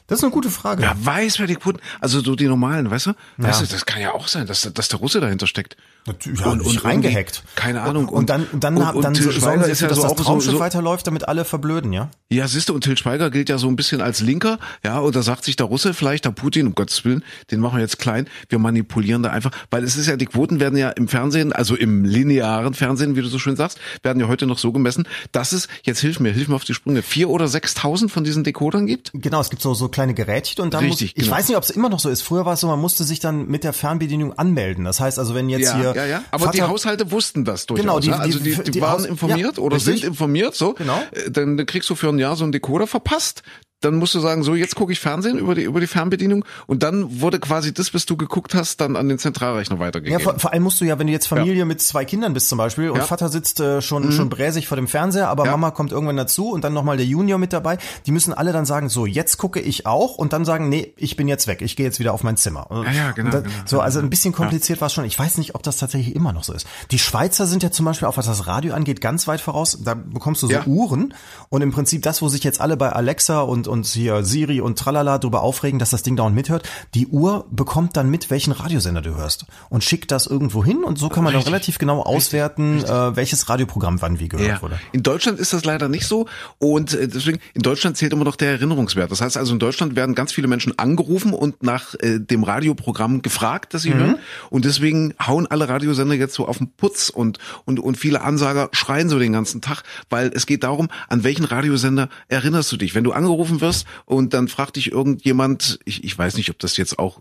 Das ist eine gute Frage. Wer weiß, wer die Quoten, also so die normalen, weißt du? Weißt du, das kann ja auch sein, dass, dass der Russe dahinter steckt. Ja, und, und reingehackt. Keine Ahnung. Und, dann, dann, und, dann, und dann Till Schweiger sie ist ja dass so das auch so, Traumschiff so, weiterläuft, damit alle verblöden, ja? Ja, siehst du, und Till Schweiger gilt ja so ein bisschen als Linker, ja, und da sagt sich der Russe vielleicht, der Putin, um Gottes Willen, den machen wir jetzt klein, wir manipulieren da einfach, weil es ist ja, die Quoten werden ja im Fernsehen, also im linearen Fernsehen, wie du so schön sagst, werden ja heute noch so gemessen, dass es, jetzt hilf mir, hilf mir auf die Sprünge, vier oder sechstausend von diesen Dekodern gibt? Genau, es gibt so, so kleine Gerätchen und dann Richtig, muss, ich genau. weiß nicht, ob es immer noch so ist. Früher war es so, man musste sich dann mit der Fernbedienung anmelden. Das heißt also, wenn jetzt ja, hier ja, ja. Aber die Vater- Haushalte wussten das durchaus. Genau, die- ja? Also die- die, die, die waren Haus- informiert ja, oder richtig. sind informiert, so. Genau. Äh, Dann, dann kriegst du für ein Jahr so einen Decoder verpasst. Dann musst du sagen, so jetzt gucke ich Fernsehen über die über die Fernbedienung und dann wurde quasi das, was du geguckt hast, dann an den Zentralrechner Ja, weitergegeben. vor, vor allem musst du ja, wenn du jetzt Familie mit zwei Kindern bist zum Beispiel und Ja. Mhm. Vater sitzt äh, schon schon bräsig vor dem Fernseher, aber Ja. Mama kommt irgendwann dazu und dann nochmal der Junior mit dabei. Die müssen alle dann sagen, so jetzt gucke ich auch und dann sagen, nee, ich bin jetzt weg, ich gehe jetzt wieder auf mein Zimmer. Ja, ja, genau, dann, genau, so, also ein bisschen kompliziert war es schon. Ich weiß nicht, ob das tatsächlich immer noch so ist. Die Schweizer sind ja zum Beispiel auch was das Radio angeht ganz weit voraus. Da bekommst du so Ja. Uhren und im Prinzip das, wo sich jetzt alle bei Alexa und und hier Siri und Tralala drüber aufregen, dass das Ding dauernd mithört. Die Uhr bekommt dann mit, welchen Radiosender du hörst und schickt das irgendwo hin und so kann man dann Richtig. relativ genau auswerten, Äh, welches Radioprogramm wann wie gehört Ja. wurde. In Deutschland ist das leider nicht so und äh, deswegen in Deutschland zählt immer noch der Erinnerungswert. Das heißt also in Deutschland werden ganz viele Menschen angerufen und nach äh, dem Radioprogramm gefragt, das sie hören und deswegen hauen alle Radiosender jetzt so auf den Putz und und und viele Ansager schreien so den ganzen Tag, weil es geht darum, an welchen Radiosender erinnerst du dich, wenn du angerufen wirst und dann fragt dich irgendjemand, ich, ich weiß nicht, ob das jetzt auch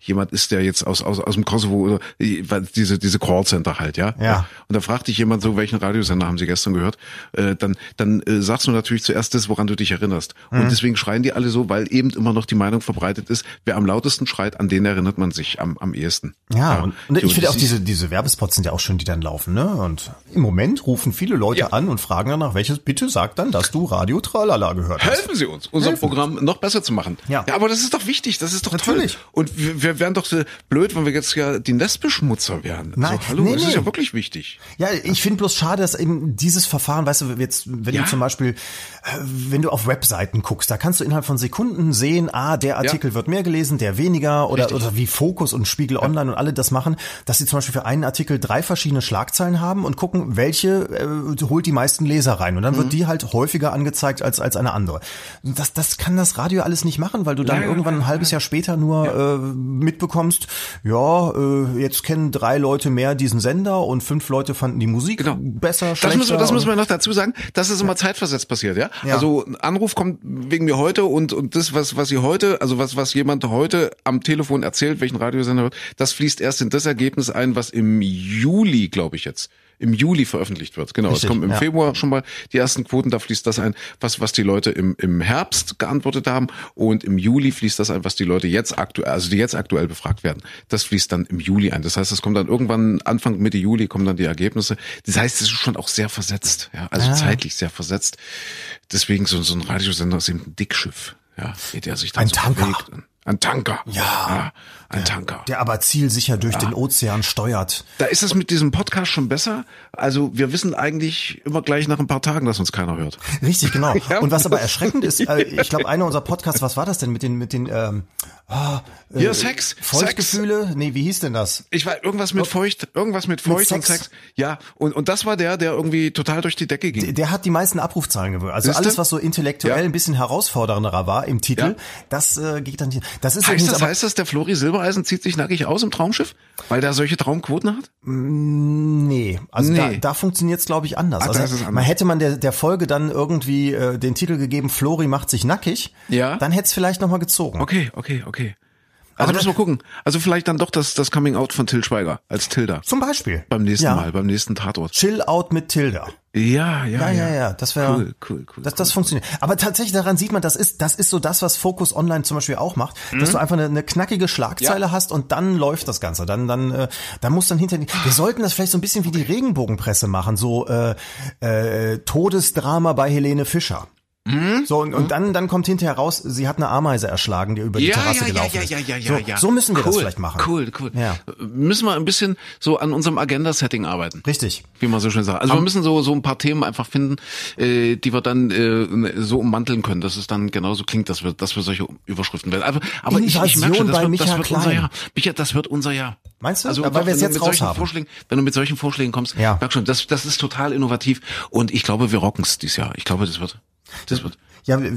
jemand ist, der jetzt aus aus aus dem Kosovo oder diese diese Callcenter halt, ja. Ja. Und da fragt dich jemand so, welchen Radiosender haben Sie gestern gehört? Äh, dann dann äh, sagst du natürlich zuerst das, woran du dich erinnerst. Mhm. Und deswegen schreien die alle so, weil eben immer noch die Meinung verbreitet ist, wer am lautesten schreit, an den erinnert man sich am, am ehesten. Ja, und, und ich finde auch diese, diese Werbespots sind ja auch schön, die dann laufen, ne? Und im Moment rufen viele Leute Ja. an und fragen danach, welches bitte sagt dann, dass du Radio Tralala gehört hast. Helfen Sie uns! Unser helfen. Programm noch besser zu machen. Ja. ja aber das ist doch wichtig, das ist doch Natürlich. toll. Und wir, wir wären doch so blöd, wenn wir jetzt ja die Nestbeschmutzer wären. Nein, so, hallo, nee, das nee. ist ja wirklich wichtig. Ja, ich finde bloß schade, dass eben dieses Verfahren, weißt du, jetzt, wenn Ja. du zum Beispiel, äh, wenn du auf Webseiten guckst, da kannst du innerhalb von Sekunden sehen, ah, der Artikel wird mehr gelesen, der weniger oder, oder wie Fokus und Spiegel Online und alle das machen, dass sie zum Beispiel für einen Artikel drei verschiedene Schlagzeilen haben und gucken, welche äh, holt die meisten Leser rein und dann Mhm. wird die halt häufiger angezeigt als als eine andere. Das das kann das Radio alles nicht machen, weil du dann Nein, irgendwann ein halbes Jahr später nur äh, mitbekommst, ja, äh, jetzt kennen drei Leute mehr diesen Sender und fünf Leute fanden die Musik Genau. besser, Das schlechter. müssen, wir, das müssen wir noch dazu sagen, dass es immer zeitversetzt passiert, ja? Ja. Also ein Anruf kommt wegen mir heute und, und das, was, was sie heute, also was, was jemand heute am Telefon erzählt, welchen Radiosender hört, das fließt erst in das Ergebnis ein, was im Juli, glaube ich jetzt, im Juli veröffentlicht wird. Genau, Richtig, es kommen im ja. Februar schon mal die ersten Quoten, da fließt das ein, was, was die Leute im, im Herbst geantwortet haben und im Juli fließt das ein, was die Leute jetzt aktuell, also die jetzt aktuell befragt werden. Das fließt dann im Juli ein. Das heißt, es kommt dann irgendwann Anfang Mitte Juli kommen dann die Ergebnisse. Das heißt, es ist schon auch sehr versetzt, ja, also Ah. zeitlich sehr versetzt. Deswegen so, so ein Radiosender ist eben ein Dickschiff, ja, der sich dann Ein so Tanker. bewegt. Ein Tanker. Ja. Ein Tanker. der aber zielsicher durch den Ozean steuert. Da ist es mit diesem Podcast schon besser. Also wir wissen eigentlich immer gleich nach ein paar Tagen, dass uns keiner hört. Richtig, genau. <laughs> Ja. Und was aber erschreckend ist, äh, ich glaube, einer unserer Podcasts, was war das denn mit den, mit den, ähm, ah, äh, Ja, Sex. Feuchtgefühle? Nee, wie hieß denn das? Ich war irgendwas mit Feucht, irgendwas mit Feucht und Sex. Sex. Ja, und, und das war der, der irgendwie total durch die Decke ging. Der hat die meisten Abrufzahlen gewöhnt. Also Siehste? alles, was so intellektuell Ja. ein bisschen herausfordernderer war im Titel, Ja. das äh, geht dann nicht. Das ist Heißt das, aber, heißt das, der Flori Silbereisen zieht sich nackig aus im Traumschiff? Weil der solche Traumquoten hat? Nee, also da, Nee. da funktioniert's glaube ich anders. Ach, da also es anders. man hätte man der, der Folge dann irgendwie äh, den Titel gegeben, Flori macht sich nackig, Ja. dann hätte es vielleicht nochmal gezogen. Okay, okay, okay. Also müssen wir gucken. Also vielleicht dann doch das, das Coming Out von Till Schweiger als Tilda. Zum Beispiel. Beim nächsten ja. Mal, beim nächsten Tatort. Chill out mit Tilda. Ja, ja, Ja, ja, ja, das wäre Cool, cool, cool. Das, das funktioniert. Aber tatsächlich daran sieht man, das ist, das ist so das, was Focus Online zum Beispiel auch macht, dass du einfach eine, eine knackige Schlagzeile Mhm. Ja. hast und dann läuft das Ganze. Dann, dann, äh, dann muss dann hinter. Wir sollten das vielleicht so ein bisschen wie die Regenbogenpresse machen, so äh, äh, Todesdrama bei Helene Fischer. Mhm. So und, und dann dann kommt hinterher raus, sie hat eine Ameise erschlagen, die über die ja, Terrasse ja, ja, gelaufen ja, ist. ja, ja, ja, so, ja. so müssen wir das Cool, vielleicht machen. Cool, cool. Ja. Müssen wir ein bisschen so an unserem Agenda-Setting arbeiten. Richtig. Wie man so schön sagt. Also wir müssen so so ein paar Themen einfach finden, äh, die wir dann äh, so ummanteln können, dass es dann genauso klingt, dass wir, dass wir solche Überschriften werden. Aber, aber ich, ich merke schon, das wird, das wird unser. Jahr. Micha, das wird unser Jahr. Meinst du? Also Ja, weil wir es wenn du jetzt mit solchen raus haben. Vorschlägen, wenn du mit solchen Vorschlägen kommst, Ja. merk schon, das, das ist total innovativ und ich glaube, wir rocken es dieses Jahr. Ich glaube, das wird, das wird. Ja, äh,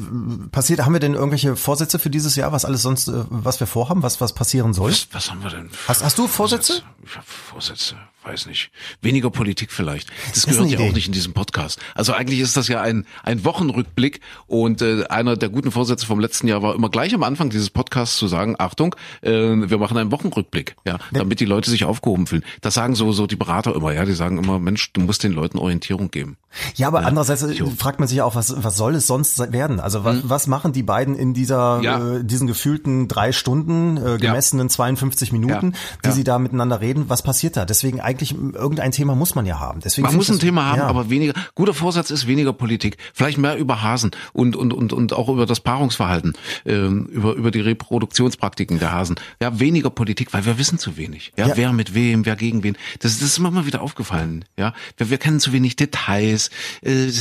passiert, haben wir denn irgendwelche Vorsätze für dieses Jahr, was alles sonst, äh, was wir vorhaben, was, was passieren soll? Was, was haben wir denn? Hast- hast du Vorsätze? Ich habe Vorsätze, weiß nicht. Weniger Politik vielleicht. Das, ist gehört ja Idee. auch nicht in diesem Podcast. Also eigentlich ist das ja ein, ein Wochenrückblick und äh, einer der guten Vorsätze vom letzten Jahr war immer gleich am Anfang dieses Podcasts zu sagen, Achtung, äh, wir machen einen Wochenrückblick, ja, damit die Leute sich aufgehoben fühlen. Das sagen so, so die Berater immer, ja, die sagen immer, Mensch, du musst den Leuten Orientierung geben. Ja, aber andererseits äh, Jo. fragt man sich auch, was, was soll es sonst werden? Also was, was machen die beiden in dieser. Ja. äh, diesen gefühlten drei Stunden, äh, gemessenen 52 Minuten, Ja. die Ja. sie da miteinander reden? Was passiert da? Deswegen eigentlich irgendein Thema muss man ja haben. Deswegen Man muss ich ein das- Thema haben, ja. aber weniger. Guter Vorsatz ist weniger Politik. Vielleicht mehr über Hasen und und und und auch über das Paarungsverhalten, ähm, über über die Reproduktionspraktiken der Hasen. Ja, weniger Politik, weil wir wissen zu wenig. Ja, Ja. wer mit wem, wer gegen wen. Das, das ist mir mal wieder aufgefallen. Ja, wir, wir kennen zu wenig Details. Äh, äh,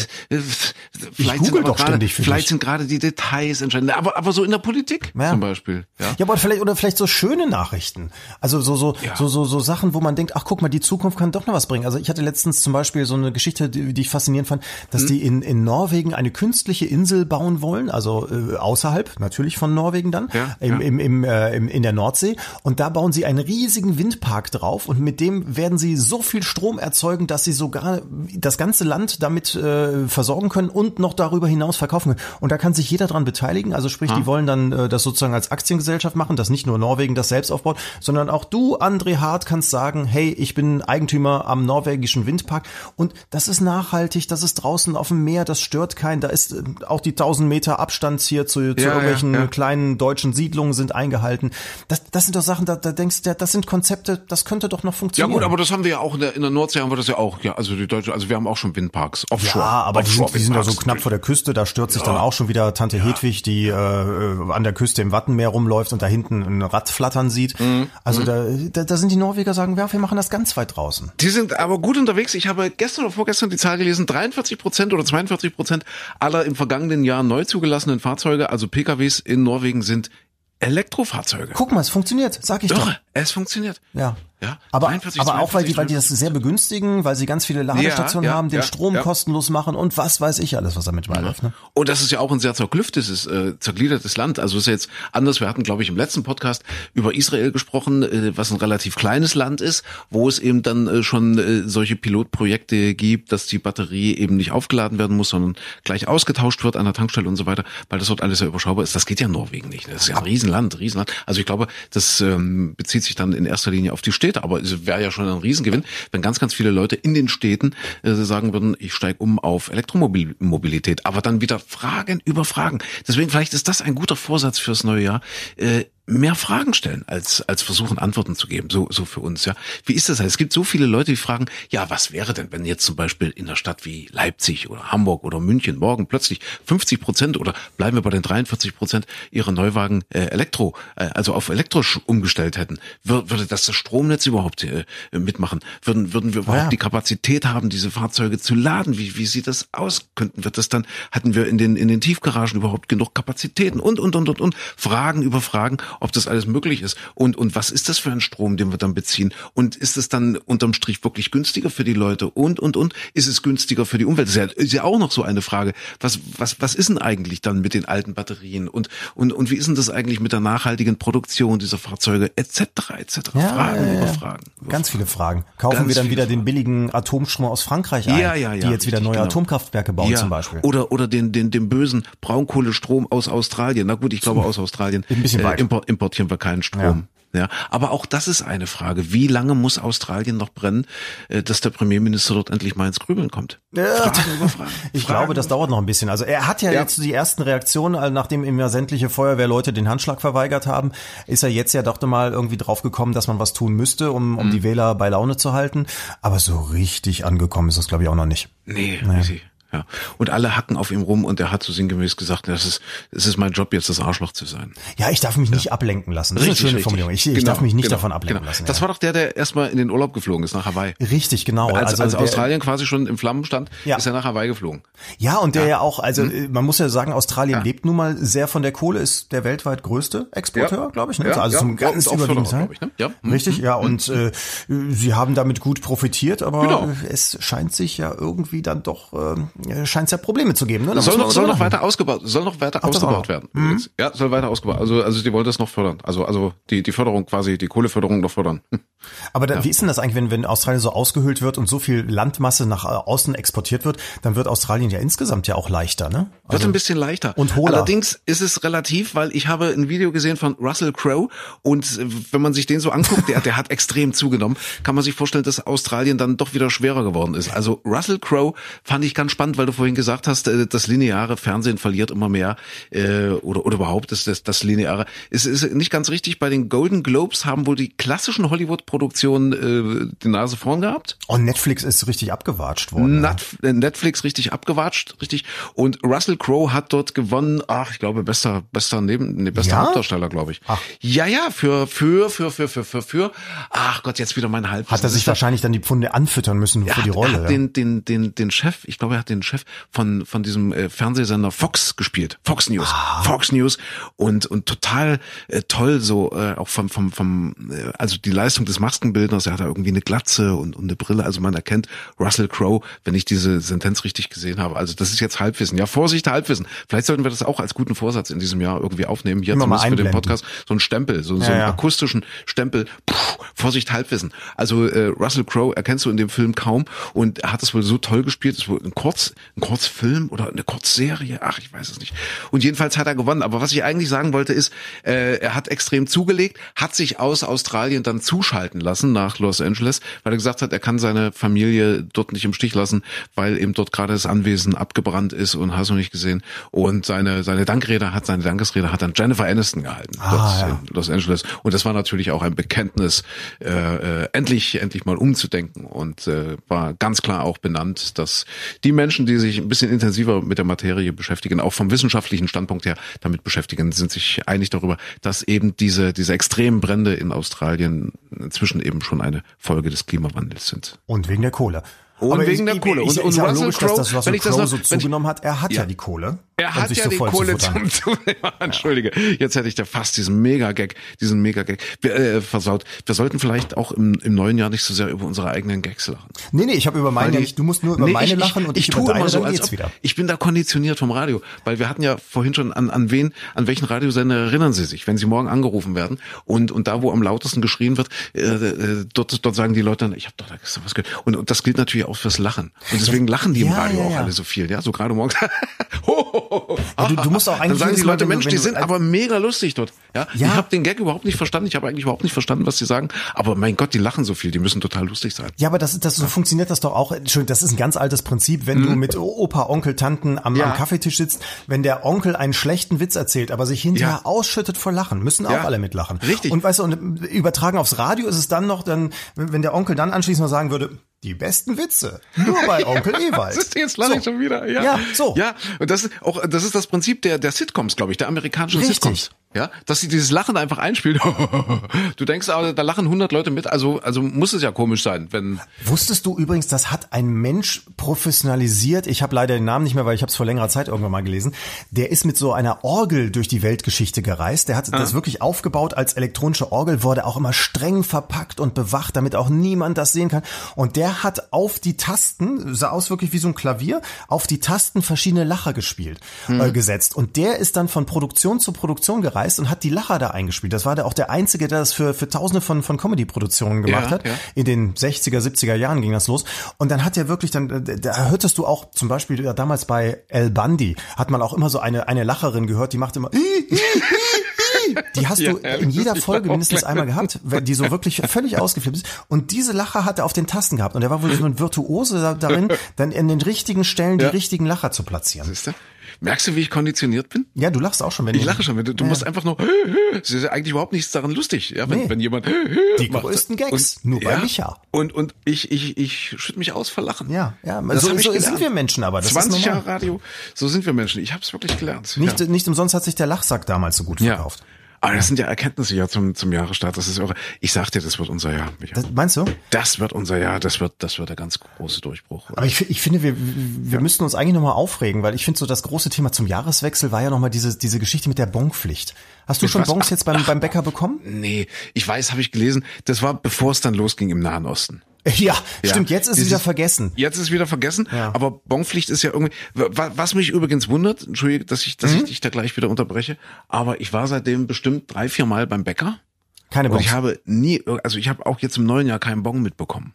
vielleicht sind doch gerade, ständig vielleicht dich. sind gerade die Details entscheidend. Aber aber so in der Politik Ja. zum Beispiel. Ja. Ja, aber vielleicht oder vielleicht so schöne Nachrichten. Also so so so so so Sachen, wo man denkt, ach guck mal, die Zukunft kann doch noch was bringen. Also ich hatte letztens zum Beispiel so eine Geschichte, die, die ich faszinierend fand, dass die in in Norwegen eine künstliche Insel bauen wollen, also äh, außerhalb natürlich von Norwegen dann Ja, im, ja. im im äh, im in der Nordsee und da bauen sie einen riesigen Windpark drauf und mit dem werden sie so viel Strom erzeugen, dass sie sogar das ganze Land damit äh, versorgen können und noch darüber hinaus verkaufen können. Und da kann sich jeder dran beteiligen. Also sprich, die wollen dann äh, das sozusagen als Aktiengesellschaft machen, dass nicht nur Norwegen das selbst aufbaut, sondern auch du, André Hart, kannst sagen, hey, ich bin Eigentümer am norwegischen Windpark und das ist nachhaltig, das ist draußen auf dem Meer, das stört keinen. Da ist äh, auch die 1000 Meter Abstand hier zu, zu Ja, ja, irgendwelchen ja. kleinen deutschen Siedlungen sind eingehalten. Das, das sind doch Sachen, da, da denkst du, das sind Konzepte, das könnte doch noch Ja funktionieren. gut, aber das haben wir ja auch in der, in der Nordsee haben wir das ja auch. Ja, also die Deutsche, also wir haben auch schon Windparks. Offshore. Ja, aber die Offshore sind, die sind ja so knapp vor der Küste, da stürzt sich dann auch schon wieder Tante Hedwig, die äh, äh, an der Küste im Wattenmeer rumläuft und da hinten ein Rad flattern sieht. Mhm. Also da, da, da sind die Norweger sagen, ja, wir machen das ganz weit draußen. Die sind aber gut unterwegs. Ich habe gestern oder vorgestern die Zahl gelesen, 43 Prozent oder 42 Prozent aller im vergangenen Jahr neu zugelassenen Fahrzeuge, also PKWs in Norwegen, sind Elektrofahrzeuge. Guck mal, es funktioniert, sag ich doch. Doch, es funktioniert. Ja. Ja, Aber, 43, aber auch, weil die, 42, weil die das sehr begünstigen, weil sie ganz viele Ladestationen Ja, ja, haben, den ja, Strom kostenlos machen und was weiß ich alles, was damit beiläuft. Ne? Und das ist ja auch ein sehr zerklüftetes, äh, zergliedertes Land. Also ist ja jetzt anders. Wir hatten, glaube ich, im letzten Podcast über Israel gesprochen, äh, was ein relativ kleines Land ist, wo es eben dann äh, schon äh, solche Pilotprojekte gibt, dass die Batterie eben nicht aufgeladen werden muss, sondern gleich ausgetauscht wird an der Tankstelle und so weiter, weil das dort alles ja überschaubar ist. Das geht ja in Norwegen nicht. Das ist ja ein Riesenland, Riesenland. Also ich glaube, das ähm, bezieht sich dann in erster Linie auf die Städte, aber es wäre ja schon ein Riesengewinn, wenn ganz, ganz viele Leute in den Städten äh, sagen würden, ich steige um auf Elektromobilität, aber dann wieder Fragen über Fragen. Deswegen vielleicht ist das ein guter Vorsatz fürs neue Jahr. Äh, mehr Fragen stellen, als, als versuchen, Antworten zu geben. So, so für uns, ja. Wie ist das? Es gibt so viele Leute, die fragen, ja, was wäre denn, wenn jetzt zum Beispiel in einer Stadt wie Leipzig oder Hamburg oder München morgen plötzlich 50 Prozent oder bleiben wir bei den 43 Prozent ihrer Neuwagen äh, Elektro, äh, also auf elektrisch umgestellt hätten? Wür würde das das Stromnetz überhaupt äh, mitmachen? Würden, würden wir überhaupt Ja. die Kapazität haben, diese Fahrzeuge zu laden? Wie, wie sieht das aus? Könnten wir das dann, hatten wir in den, in den Tiefgaragen überhaupt genug Kapazitäten und, und, und, und, und. Fragen über Fragen, ob das alles möglich ist. Und, und was ist das für ein Strom, den wir dann beziehen? Und ist es dann unterm Strich wirklich günstiger für die Leute? Und, und, und, ist es günstiger für die Umwelt? Das ist ja, ist ja auch noch so eine Frage. Was, was, was ist denn eigentlich dann mit den alten Batterien? Und, und, und wie ist denn das eigentlich mit der nachhaltigen Produktion dieser Fahrzeuge? Etc., etc. Ja, Fragen ja, über Fragen. Über Ganz Fragen. viele Fragen. Kaufen Ganz wir dann wieder den billigen Atomstrom aus Frankreich ein, Ja, ja, ja, die jetzt wieder neue genau. Atomkraftwerke bauen zum Beispiel. Oder, oder den, den, den bösen Braunkohlestrom aus Australien. Na gut, ich glaube aus Australien Ein bisschen weit. impor- importieren wir keinen Strom. Ja. aber auch das ist eine Frage. Wie lange muss Australien noch brennen, äh, dass der Premierminister dort endlich mal ins Grübeln kommt? Fragen über Fragen. Ich Fragen glaube, das dauert noch ein bisschen. Also er hat ja, Ja. jetzt die ersten Reaktionen, also nachdem ihm ja sämtliche Feuerwehrleute den Handschlag verweigert haben, ist er jetzt ja doch mal irgendwie drauf gekommen, dass man was tun müsste, um, Mhm. um die Wähler bei Laune zu halten. Aber so richtig angekommen ist das, glaube ich, auch noch nicht. Nee, easy. Ja. Und alle hacken auf ihm rum und er hat so sinngemäß gesagt, das ist, es ist mein Job, jetzt das Arschloch zu sein. Ja, ich darf mich nicht ablenken lassen. Das ist eine schöne Formulierung. Ich, ich Genau, darf mich nicht genau, davon ablenken genau. lassen. Das ja. war doch der, der erstmal in den Urlaub geflogen ist, nach Hawaii. Richtig, genau. Als, als der- Australien quasi schon im Flammen stand, Ja. ist er nach Hawaii geflogen. Ja, und der ja, auch, also äh, man muss ja sagen, Australien Hm? Ja. lebt nun mal sehr von der Kohle, ist der weltweit größte Exporteur, Ja. glaube ich. Ne? Ja, also ja. zum Ja, ganz und auch überwiegenden Teil. ich, ne? Ja. Mhm. Richtig, ja. Und äh, sie haben damit gut profitiert, aber Genau. es scheint sich ja irgendwie dann doch, äh, scheint es ja Probleme zu geben. Ne? Soll noch, soll noch weiter ausgebaut, soll noch weiter Ach, ausgebaut werden. übrigens. Ja, soll weiter ausgebaut. Also, also die wollen das noch fördern. Also, also die, die Förderung quasi, die Kohleförderung noch fördern. <laughs> Aber da, wie ist denn das eigentlich, wenn, wenn Australien so ausgehöhlt wird und so viel Landmasse nach äh, außen exportiert wird, dann wird Australien ja insgesamt ja auch leichter, ne? Wird ein bisschen leichter. und hohler. Allerdings ist es relativ, weil ich habe ein Video gesehen von Russell Crowe und äh, wenn man sich den so anguckt, der, der hat <laughs> extrem zugenommen, kann man sich vorstellen, dass Australien dann doch wieder schwerer geworden ist. Also Russell Crowe fand ich ganz spannend, weil du vorhin gesagt hast, äh, das lineare Fernsehen verliert immer mehr äh, oder, oder überhaupt das, das, das lineare. Es ist nicht ganz richtig, bei den Golden Globes haben wohl die klassischen Hollywood-Produktionen äh, die Nase vorn gehabt. Und Netflix ist richtig abgewatscht worden. ne? Nat- äh, Netflix richtig abgewatscht, richtig. Und Russell Crowe hat dort gewonnen, ach, ich glaube, bester, bester Neben, nee, bester Ja? Hauptdarsteller, glaube ich. Ach. Ja, ja, für, für, für, für, für, für, für, ach Gott, jetzt wieder mein Halb. Hat er sich wahrscheinlich dann die Pfunde anfüttern müssen er für die er Rolle. hat ja. den, den, den, den Chef, ich glaube, er hat den Chef von, von diesem äh, Fernsehsender Fox gespielt. Fox News. Ah. Fox News. Und, und total äh, toll, so, äh, auch vom, vom, vom, äh, also die Leistung des Maskenbildners. Er hat da irgendwie eine Glatze und, und eine Brille. Also man erkennt Russell Crowe, wenn ich diese Sentenz richtig gesehen habe. Also das ist jetzt Halbwissen. Ja, Vorsicht, Halbwissen. Vielleicht sollten wir das auch als guten Vorsatz in diesem Jahr irgendwie aufnehmen. Hier zumindest für den. Podcast. So ein Stempel, so, so Ja, einen ja. akustischen Stempel. Puh, Vorsicht, Halbwissen. Also äh, Russell Crowe erkennst du in dem Film kaum und er hat es wohl so toll gespielt. Es ist wohl ein Kurz, ein Kurzfilm oder eine Kurzserie. Ach, ich weiß es nicht. Und jedenfalls hat er gewonnen. Aber was ich eigentlich sagen wollte ist, äh, er hat extrem zugelegt, hat sich aus Australien dann zuschalten lassen nach Los Angeles, weil er gesagt hat, er kann seine Familie dort nicht im Stich lassen, weil eben dort gerade das Anwesen abgebrannt ist und hast du nicht gesehen. Und seine seine Dankrede hat seine Dankesrede hat dann Jennifer Aniston gehalten Ah, ja. in Los Angeles. Und das war natürlich auch ein Bekenntnis äh, äh, endlich, endlich mal umzudenken und äh, war ganz klar auch benannt, dass die Menschen, die sich ein bisschen intensiver mit der Materie beschäftigen, auch vom wissenschaftlichen Standpunkt her damit beschäftigen, sind sich einig darüber, dass eben diese, diese extremen Brände in Australien inzwischen eben schon eine Folge des Klimawandels sind. Und wegen der Kohle. Und Aber wegen ich, der Kohle. Ich, Und- ich, und auch Russell Crowe, das wenn ich das Crowe noch- so wenn ich- zugenommen hat. Er hat ja, Ja. die Kohle. Er hat ja die Kohle zu zum, zum ja, <laughs> Entschuldige, jetzt hätte ich da fast diesen Mega-Gag, diesen Mega-Gag äh, versaut. Wir sollten vielleicht auch im, im neuen Jahr nicht so sehr über unsere eigenen Gags lachen. Nee, nee, ich habe über meine die-. Du musst nur über Nee, meine ich, lachen ich, und ich, ich tue immer so, als ob, wieder. ich bin da konditioniert vom Radio, weil wir hatten ja vorhin schon an, an wen, an welchen Radiosender erinnern Sie sich, wenn Sie morgen angerufen werden und und da, wo am lautesten geschrien wird, äh, äh, dort, dort sagen die Leute dann, ich habe doch da gestern was gehört. Und, und das gilt natürlich auch fürs Lachen. Und deswegen lachen die im Ja, Radio ja, auch alle so viel, ja, so gerade morgens. <laughs> Ho, ho, <laughs> du- du musst auch Dann eigentlich sagen die Mal, Leute, Mensch, die sind aber mega lustig dort. Ja, Ja. ich habe den Gag überhaupt nicht verstanden. Ich habe eigentlich überhaupt nicht verstanden, was sie sagen. Aber mein Gott, die lachen so viel, die müssen total lustig sein. Ja, aber das, das so funktioniert das doch auch. Entschuldigung, das ist ein ganz altes Prinzip, wenn du mit Opa, Onkel, Tanten am, Mhm. Ja. am Kaffeetisch sitzt, wenn der Onkel einen schlechten Witz erzählt, aber sich hinterher Ja. ausschüttet vor Lachen, müssen auch alle mitlachen. Richtig. Und weißt du, und übertragen aufs Radio ist es dann noch, dann, wenn der Onkel dann anschließend noch sagen würde, die besten Witze, nur bei <laughs> Onkel Ewald. Jetzt lache ich schon wieder. Ja. Ja, so. Ja, und das ist auch das ist das Prinzip der der Sitcoms, glaube ich, der amerikanischen Richtig. Sitcoms. Ja, dass sie dieses Lachen einfach einspielen. <laughs> du denkst aber, da lachen 100 Leute mit, also also muss es ja komisch sein, wenn Wusstest du übrigens, das hat ein Mensch professionalisiert. Ich habe leider den Namen nicht mehr, weil ich habe es vor längerer Zeit irgendwann mal gelesen. Der ist mit so einer Orgel durch die Weltgeschichte gereist. Der hat Ah. das wirklich aufgebaut als elektronische Orgel, wurde auch immer streng verpackt und bewacht, damit auch niemand das sehen kann. Und der hat auf die Tasten, sah aus wirklich wie so ein Klavier, auf die Tasten verschiedene Lacher gespielt, Hm. äh, gesetzt. Und der ist dann von Produktion zu Produktion gereist und hat die Lacher da eingespielt. Das war der auch der einzige, der das für, für tausende von, von Comedy-Produktionen gemacht Ja, hat. ja. In den 60er, 70er Jahren ging das los. Und dann hat er wirklich, dann, äh, da hörtest du auch zum Beispiel ja, damals bei El Bandi, hat man auch immer so eine, eine Lacherin gehört, die macht immer, die hast <laughs> du in jeder Folge mindestens einmal gehabt, die so wirklich völlig ausgeflippt ist. Und diese Lacher hat er auf den Tasten gehabt. Und er war wohl so ein Virtuose da- darin, dann in den richtigen Stellen die richtigen Lacher zu platzieren. Siehst du? Merkst du, wie ich konditioniert bin? Ja, du lachst auch schon, wenn Ich du- lache schon. Du, du Ja. musst einfach nur. Es ist ja eigentlich überhaupt nichts daran lustig, ja, wenn, Nee. wenn jemand Die macht. größten Gags, Und, nur bei ja, Micha. Und und ich ich ich schütte mich aus vor Lachen. Ja, ja, Das so, ich so gelernt. sind wir Menschen aber. Das 20 ist normal. Jahre Radio, so sind wir Menschen. Ich habe es wirklich gelernt. Nicht, ja. nicht umsonst hat sich der Lachsack damals so gut ja. Aber das sind ja Erkenntnisse ja zum zum Jahresstart. Das ist auch. Ich sag dir, das wird unser Jahr. Das, meinst du? Das wird unser Jahr. Das wird das wird der ganz große Durchbruch. Aber ich, ich finde, wir, wir müssten uns eigentlich nochmal aufregen, weil ich finde so das große Thema zum Jahreswechsel war ja nochmal diese, diese Geschichte mit der Bonpflicht. Hast du Mit schon? Bons jetzt beim, beim Bäcker bekommen? Nee, ich weiß, habe ich gelesen. Das war bevor es dann losging im Nahen Osten. <laughs> Ja, Ja. stimmt, jetzt ist es wieder vergessen. Jetzt ist wieder vergessen, Ja. aber Bonpflicht ist ja irgendwie, wa- was mich übrigens wundert, entschuldige, dass ich, dass Mhm. ich dich da gleich wieder unterbreche, aber ich war seitdem bestimmt drei, vier Mal beim Bäcker Keine und Bons. ich habe nie, also ich habe auch jetzt im neuen Jahr keinen Bon mitbekommen.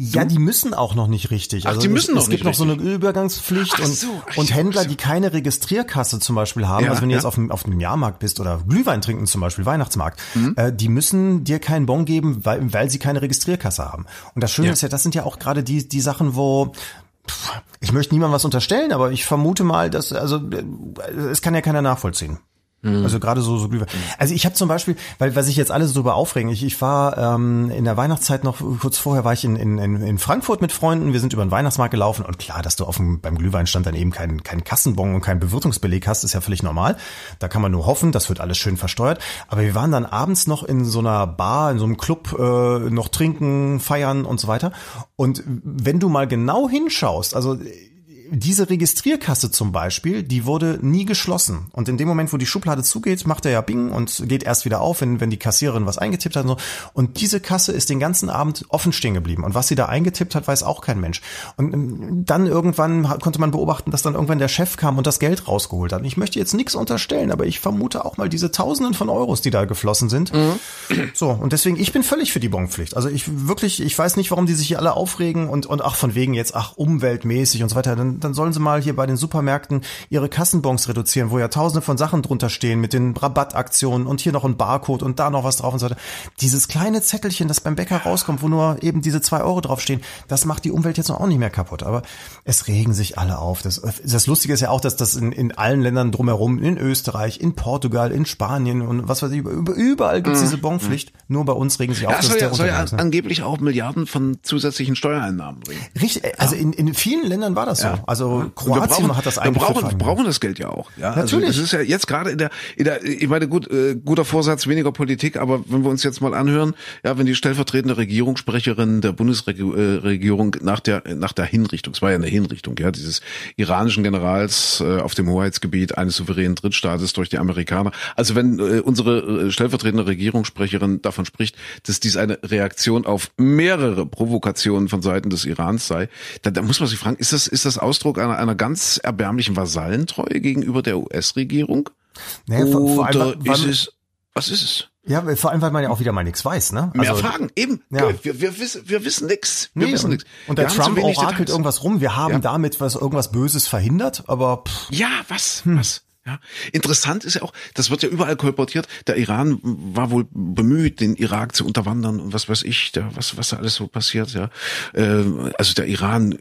Ja, die müssen auch noch nicht richtig. Also Ach, die müssen es, noch Es gibt nicht noch so eine Übergangspflicht Ach und, so, ach, und Händler, die keine Registrierkasse zum Beispiel haben, Ja, also wenn du ja. jetzt auf dem, auf dem Jahrmarkt bist oder Glühwein trinken zum Beispiel, Weihnachtsmarkt, Mhm. äh, die müssen dir keinen Bon geben, weil, weil sie keine Registrierkasse haben. Und das Schöne Ja. ist ja, das sind ja auch gerade die, die Sachen, wo pff, ich möchte niemandem was unterstellen, aber ich vermute mal, dass, also äh, es kann ja keiner nachvollziehen. Mhm. Also gerade so, so Glühwein. Also ich habe zum Beispiel, weil, weil sich jetzt alle so drüber aufregen, ich, ich war ähm, in der Weihnachtszeit noch, kurz vorher war ich in, in, in Frankfurt mit Freunden, wir sind über den Weihnachtsmarkt gelaufen und klar, dass du auf dem, beim Glühweinstand dann eben keinen keinen Kassenbon und keinen Bewirtungsbeleg hast, ist ja völlig normal. Da kann man nur hoffen, das wird alles schön versteuert. Aber wir waren dann abends noch in so einer Bar, in so einem Club, äh, noch trinken, feiern und so weiter. Und wenn du mal genau hinschaust, also diese Registrierkasse zum Beispiel, die wurde nie geschlossen. Und in dem Moment, wo die Schublade zugeht, macht er ja Bing und geht erst wieder auf, wenn, wenn die Kassiererin was eingetippt hat. Und, so. und diese Kasse ist den ganzen Abend offen stehen geblieben. Und was sie da eingetippt hat, weiß auch kein Mensch. Und ähm, dann irgendwann konnte man beobachten, dass dann irgendwann der Chef kam und das Geld rausgeholt hat. Und ich möchte jetzt nichts unterstellen, aber ich vermute auch mal diese Tausenden von Euros, die da geflossen sind. So, und deswegen, ich bin völlig für die Bonpflicht. Also ich wirklich, ich weiß nicht, warum die sich hier alle aufregen und, und ach, von wegen jetzt, ach, umweltmäßig und so weiter. Dann dann, dann sollen sie mal hier bei den Supermärkten ihre Kassenbons reduzieren, wo ja tausende von Sachen drunter stehen mit den Rabattaktionen und hier noch ein Barcode und da noch was drauf und so weiter. Dieses kleine Zettelchen, das beim Bäcker rauskommt, wo nur eben diese zwei Euro draufstehen, das macht die Umwelt jetzt auch nicht mehr kaputt. Aber es regen sich alle auf. Das, das Lustige ist ja auch, dass das in, in allen Ländern drumherum, in Österreich, in Portugal, in Spanien und was weiß ich, überall gibt's diese Bonpflicht. Nur bei uns regen sich auf, Ja, dass soll der ja, soll ja ne? angeblich auch Milliarden von zusätzlichen Steuereinnahmen bringen. Richtig, also in, in vielen Ländern war das so. Also wir Kroatien brauchen, hat das wir eingeführt. brauchen, wir brauchen das Geld ja auch. Ja, Natürlich. Also es ist ja jetzt gerade in der, in der, ich meine, gut, äh, guter Vorsatz, weniger Politik, aber wenn wir uns jetzt mal anhören, ja, wenn die stellvertretende Regierungssprecherin der Bundesregierung nach der, nach der Hinrichtung, es war ja eine Hinrichtung, ja, dieses iranischen Generals äh, auf dem Hoheitsgebiet eines souveränen Drittstaates durch die Amerikaner. Also wenn äh, unsere äh, stellvertretende Regierungssprecherin davon spricht, dass dies eine Reaktion auf mehrere Provokationen von Seiten des Irans sei, dann, dann muss man sich fragen, ist das, ist das Ausdruck einer, einer ganz erbärmlichen Vasallentreue gegenüber der US-Regierung? Naja, vor, vor Oder allem, ist es, was ist es? ja, vor allem, weil man ja auch wieder mal nichts weiß, ne? Mehr Fragen, eben. ja. Wir, wir, wissen, wir wissen nix. Wir Nee, wissen nix. und der Wir Trump orakelt irgendwas rum. Wir haben Ja. damit was irgendwas Böses verhindert, aber pff, Ja, was? Hm. Was? Ja. Interessant ist ja auch, das wird ja überall kolportiert, der Iran war wohl bemüht, den Irak zu unterwandern und was weiß ich, da, was, was da alles so passiert, ja. Ähm, also der Iran,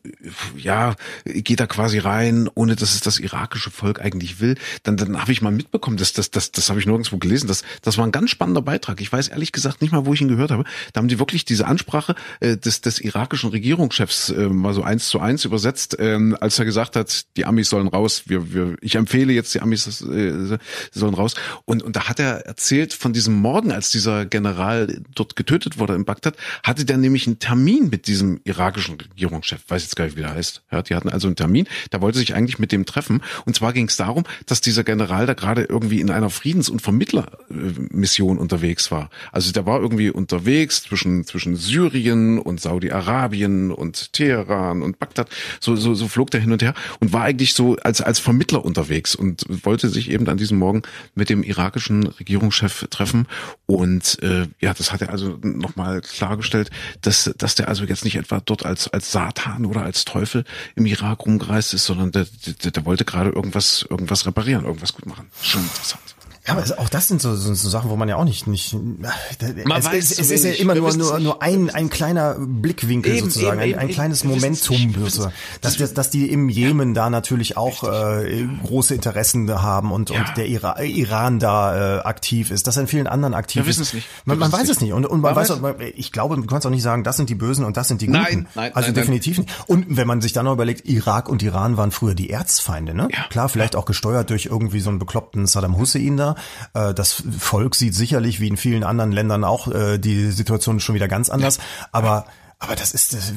ja, geht da quasi rein, ohne dass es das irakische Volk eigentlich will. Dann, dann habe ich mal mitbekommen, das, das, das, das habe ich nirgendwo gelesen, das, das war ein ganz spannender Beitrag. Ich weiß ehrlich gesagt nicht mal, wo ich ihn gehört habe. Da haben die wirklich diese Ansprache äh, des, des irakischen Regierungschefs äh, mal so eins zu eins übersetzt, ähm, als er gesagt hat, die Amis sollen raus, wir, wir, ich empfehle jetzt die Amis das, äh, sollen raus. Und, und da hat er erzählt von diesem Morgen, als dieser General dort getötet wurde in Bagdad, hatte der nämlich einen Termin mit diesem irakischen Regierungschef, weiß jetzt gar nicht, wie der heißt. Ja, die hatten also einen Termin, da wollte sich eigentlich mit dem treffen. Und zwar ging es darum, dass dieser General da gerade irgendwie in einer Friedens- und Vermittlermission unterwegs war. Also der war irgendwie unterwegs zwischen, zwischen Syrien und Saudi-Arabien und Teheran und Bagdad. So, so, so flog der hin und her und war eigentlich so als, als Vermittler unterwegs und wollte sich eben an diesem Morgen mit dem irakischen Regierungschef treffen. Und äh, ja, das hat er also nochmal klargestellt, dass, dass der also jetzt nicht etwa dort als, als Satan oder als Teufel im Irak rumgereist ist, sondern der, der, der wollte gerade irgendwas, irgendwas reparieren, irgendwas gut machen. Schon interessant. Ja, aber auch das sind so, so, so Sachen, wo man ja auch nicht, nicht Man es, weiß es, es ist ja immer Wir nur, nur, nicht. nur ein, ein kleiner Blickwinkel Eben, sozusagen, eben, ein, ein eben, kleines. Wir nicht. Momentum. Wir So. wissen's. Dass, dass, dass die im Jemen da natürlich auch äh, große Interessen haben und, Ja. und der Ira Iran da äh, aktiv ist, dass in vielen anderen aktiv Wir ist. wissen's nicht. Man, Wir man wissen's weiß es nicht. Und, und man, Man weiß, weiß- auch, ich glaube, du kannst auch nicht sagen, das sind die Bösen und das sind die Guten. Nein, nein, also nein, definitiv nicht. Und wenn man sich dann noch überlegt, Irak und Iran waren früher die Erzfeinde, ne? Ja. Klar, vielleicht auch gesteuert durch irgendwie so einen bekloppten Saddam Hussein da. Äh, Das Volk sieht sicherlich, wie in vielen anderen Ländern auch, äh, die Situation schon wieder ganz anders. Aber aber das ist das,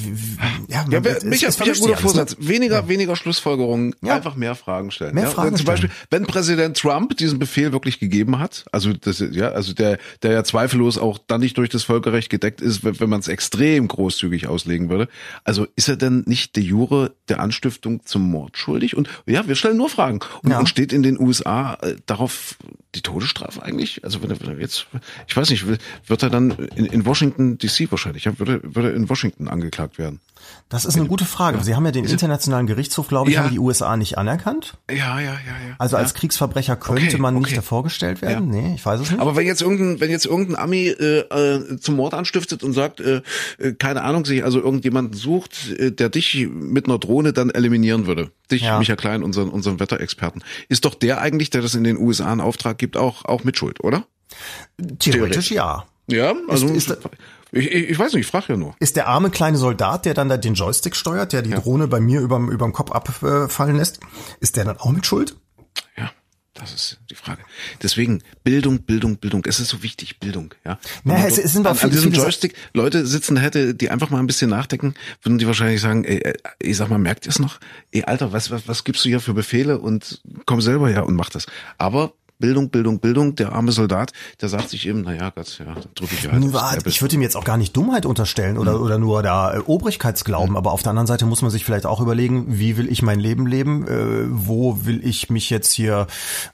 ja, Ja, man- wer- es- Micha, es guter alles, ne? Vorsatz. Weniger, weniger Schlussfolgerungen, Ja. einfach mehr Fragen stellen. Mehr ja? Fragen Wenn Zum. Beispiel, wenn Präsident Trump diesen Befehl wirklich gegeben hat, also das, ja, also der, der ja zweifellos auch dann nicht durch das Völkerrecht gedeckt ist, wenn, wenn man es extrem großzügig auslegen würde. Also ist er denn nicht de jure der Anstiftung zum Mord schuldig? Und ja, wir stellen nur Fragen. Und, Ja. und steht in den USA äh, darauf die Todesstrafe eigentlich? Also wenn er, wenn er jetzt, ich weiß nicht, wird er dann in, in Washington DC wahrscheinlich, ja, würde, würde er in Washington angeklagt werden? Das ist eine gute Frage. Sie haben ja den Internationalen Gerichtshof, glaube ich, Ja. haben die USA nicht anerkannt. Ja, ja, ja, ja. Also ja. als Kriegsverbrecher könnte Okay, man nicht okay. davor gestellt werden. Ja. Nee, ich weiß es nicht. Aber wenn jetzt irgendein, wenn jetzt irgendein Ami äh, äh, zum Mord anstiftet und sagt, äh, äh, keine Ahnung, sich also irgendjemanden sucht, äh, der dich mit einer Drohne dann eliminieren würde, dich, Ja. Michael Klein, unseren, unseren Wetterexperten, ist doch der eigentlich, der das in den USA in Auftrag gibt, auch auch mitschuld, oder? Theoretisch ja. Ja, also ist ich, ich, ich weiß nicht, ich frage ja nur. Ist der arme kleine Soldat, der dann da den Joystick steuert, der die Drohne bei mir überm, überm Kopf abfallen lässt, ist der dann auch mit Schuld? Ja, das ist die Frage. Deswegen Bildung, Bildung, Bildung. Es ist so wichtig, Bildung. Ja. Naja, es- es sind an, an diesem Joystick Leute sitzen hätte, die einfach mal ein bisschen nachdenken, würden die wahrscheinlich sagen, ey, ey, ich sag mal, merkt ihr es noch? Ey, Alter, was, was, was gibst du hier für Befehle und komm selber her und mach das. Aber Bildung, Bildung, Bildung. Der arme Soldat, der sagt sich eben, naja, Gott, ja, dann drücke ich halt. War, ich würde ihm jetzt auch gar nicht Dummheit unterstellen oder, mhm. oder nur da äh, Obrigkeitsglauben, mhm. aber auf der anderen Seite muss man sich vielleicht auch überlegen, wie will ich mein Leben leben, äh, wo will ich mich jetzt hier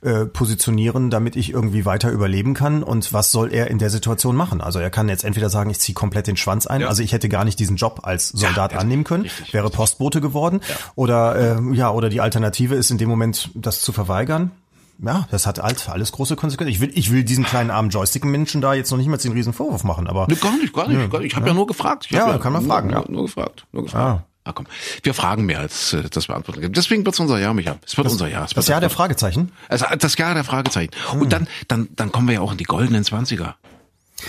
äh, positionieren, damit ich irgendwie weiter überleben kann und was soll er in der Situation machen? Also er kann jetzt entweder sagen, ich ziehe komplett den Schwanz ein, ja. also ich hätte gar nicht diesen Job als Soldat ja, annehmen können, richtig, wäre Postbote geworden ja. oder äh, ja oder die Alternative ist in dem Moment das zu verweigern ja, das hat halt alles große Konsequenzen. Ich will, ich will diesen kleinen armen Joystick-Menschen da jetzt noch nicht mal den riesen Vorwurf machen, aber. Nee, gar nicht, gar nicht. Ja, ich habe ja. ja. nur gefragt. Ja, ja, kann man fragen, nur, ja. Nur gefragt, nur gefragt. Ah. Ah, komm. Wir fragen mehr, als äh, das wir antworten Deswegen wird's unser Jahr, Micha. Es wird das, unser Jahr. Es das Jahr der Fragezeichen? Also das Jahr der Fragezeichen. Hm. Und dann, dann, dann kommen wir ja auch in die goldenen Zwanziger.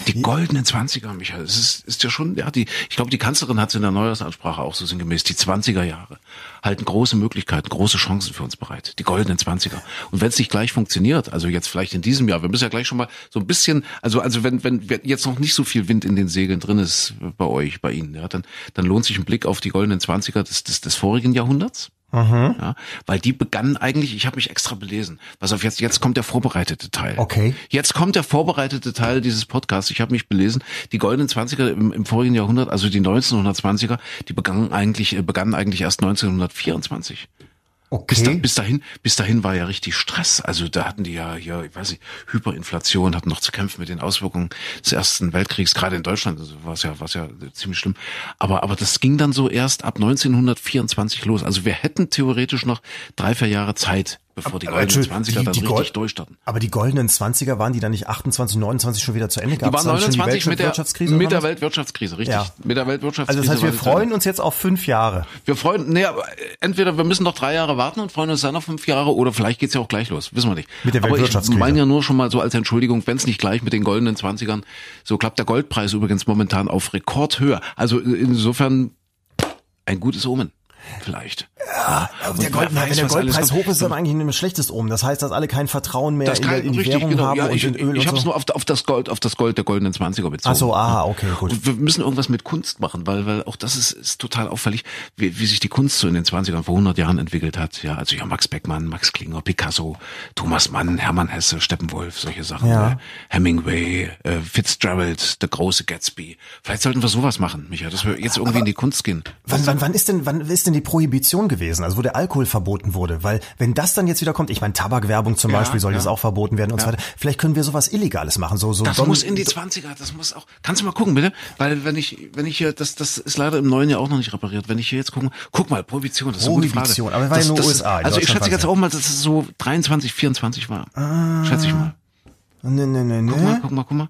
Die goldenen Zwanziger, Michael, es ist, ist ja schon, ja, die, ich glaube, die Kanzlerin hat es in der Neujahrsansprache auch so sinngemäß, die Zwanziger Jahre halten große Möglichkeiten, große Chancen für uns bereit. Die goldenen Zwanziger. Und wenn es nicht gleich funktioniert, also jetzt vielleicht in diesem Jahr, wir müssen ja gleich schon mal so ein bisschen, also, also wenn, wenn jetzt noch nicht so viel Wind in den Segeln drin ist bei euch, bei Ihnen, ja, dann, dann lohnt sich ein Blick auf die goldenen Zwanziger des, des, des vorigen Jahrhunderts. Mhm. Ja, weil die begannen eigentlich, ich habe mich extra belesen. Was auf jetzt, jetzt kommt der vorbereitete Teil. Okay. Jetzt kommt der vorbereitete Teil dieses Podcasts. Ich habe mich belesen. Die goldenen Zwanziger im, im vorigen Jahrhundert, also die 1920er, die begannen eigentlich, äh, begannen eigentlich erst 1924. Okay. Bis, da, bis dahin, bis dahin war ja richtig Stress. Also da hatten die ja hier, ich weiß nicht, Hyperinflation, hatten noch zu kämpfen mit den Auswirkungen des Ersten Weltkriegs, gerade in Deutschland, also war es ja, war es ja ziemlich schlimm. Aber, aber das ging dann so erst ab 1924 los. Also wir hätten theoretisch noch drei, vier Jahre Zeit, bevor die goldenen Zwanziger dann die richtig Gold, durchstarten. Aber die goldenen Zwanziger waren die dann nicht 28, 29 schon wieder zu Ende? Gab's die waren 29 die mit der, mit der Weltwirtschaftskrise, richtig. Ja. Mit der Weltwirtschaftskrise. Also das heißt, wir freuen uns jetzt auf fünf Jahre. Wir freuen, nee, aber entweder wir müssen noch drei Jahre warten und freuen uns dann auf fünf Jahre oder vielleicht geht's ja auch gleich los, wissen wir nicht. Mit der Weltwirtschaftskrise. Aber ich meine ja nur schon mal so als Entschuldigung, wenn es nicht gleich mit den goldenen Zwanzigern, so klappt der Goldpreis übrigens momentan auf Rekordhöhe. Also insofern ein gutes Omen vielleicht. Ja, aber der Gold, weiß, wenn der Goldpreis hoch ist, dann eigentlich ein schlechtes Omen. Das heißt, dass alle kein Vertrauen mehr in, in, die richtig, Währung genau. haben ja, ich, und in Öl Ich habe es so. nur auf, auf, das Gold, auf das Gold der goldenen Zwanziger bezogen. Ach so, aha, okay, gut. Und wir müssen irgendwas mit Kunst machen, weil, weil auch das ist, ist total auffällig, wie, wie sich die Kunst so in den 20ern vor 100 Jahren entwickelt hat. Ja, also ja, Max Beckmann, Max Klinger, Picasso, Thomas Mann, Hermann Hesse, Steppenwolf, solche Sachen. Ja. Äh, Hemingway, äh, Fitzgerald, der große Gatsby. Vielleicht sollten wir sowas machen, Micha, dass wir jetzt irgendwie Aber in die Kunst gehen. Wann, wann, wann ist denn, wann ist denn die Prohibition gewesen? Also wo der Alkohol verboten wurde. Weil wenn das dann jetzt wieder kommt, ich meine Tabakwerbung zum ja, Beispiel soll ja. jetzt auch verboten werden und ja. so weiter. Vielleicht können wir sowas Illegales machen. So, so das Don muss in die 20er, das muss auch. Kannst du mal gucken, bitte? Weil wenn ich, wenn ich hier, das, das ist leider im neuen Jahr auch noch nicht repariert. Wenn ich hier jetzt gucke, guck mal, Prohibition, das ist Prohibition, aber war ja nur das, USA. Also ich schätze jetzt auch mal, dass es so 23, 24 war. Ah, schätze ich mal. Nee, nee, nee, nee. Guck mal, guck mal, guck mal.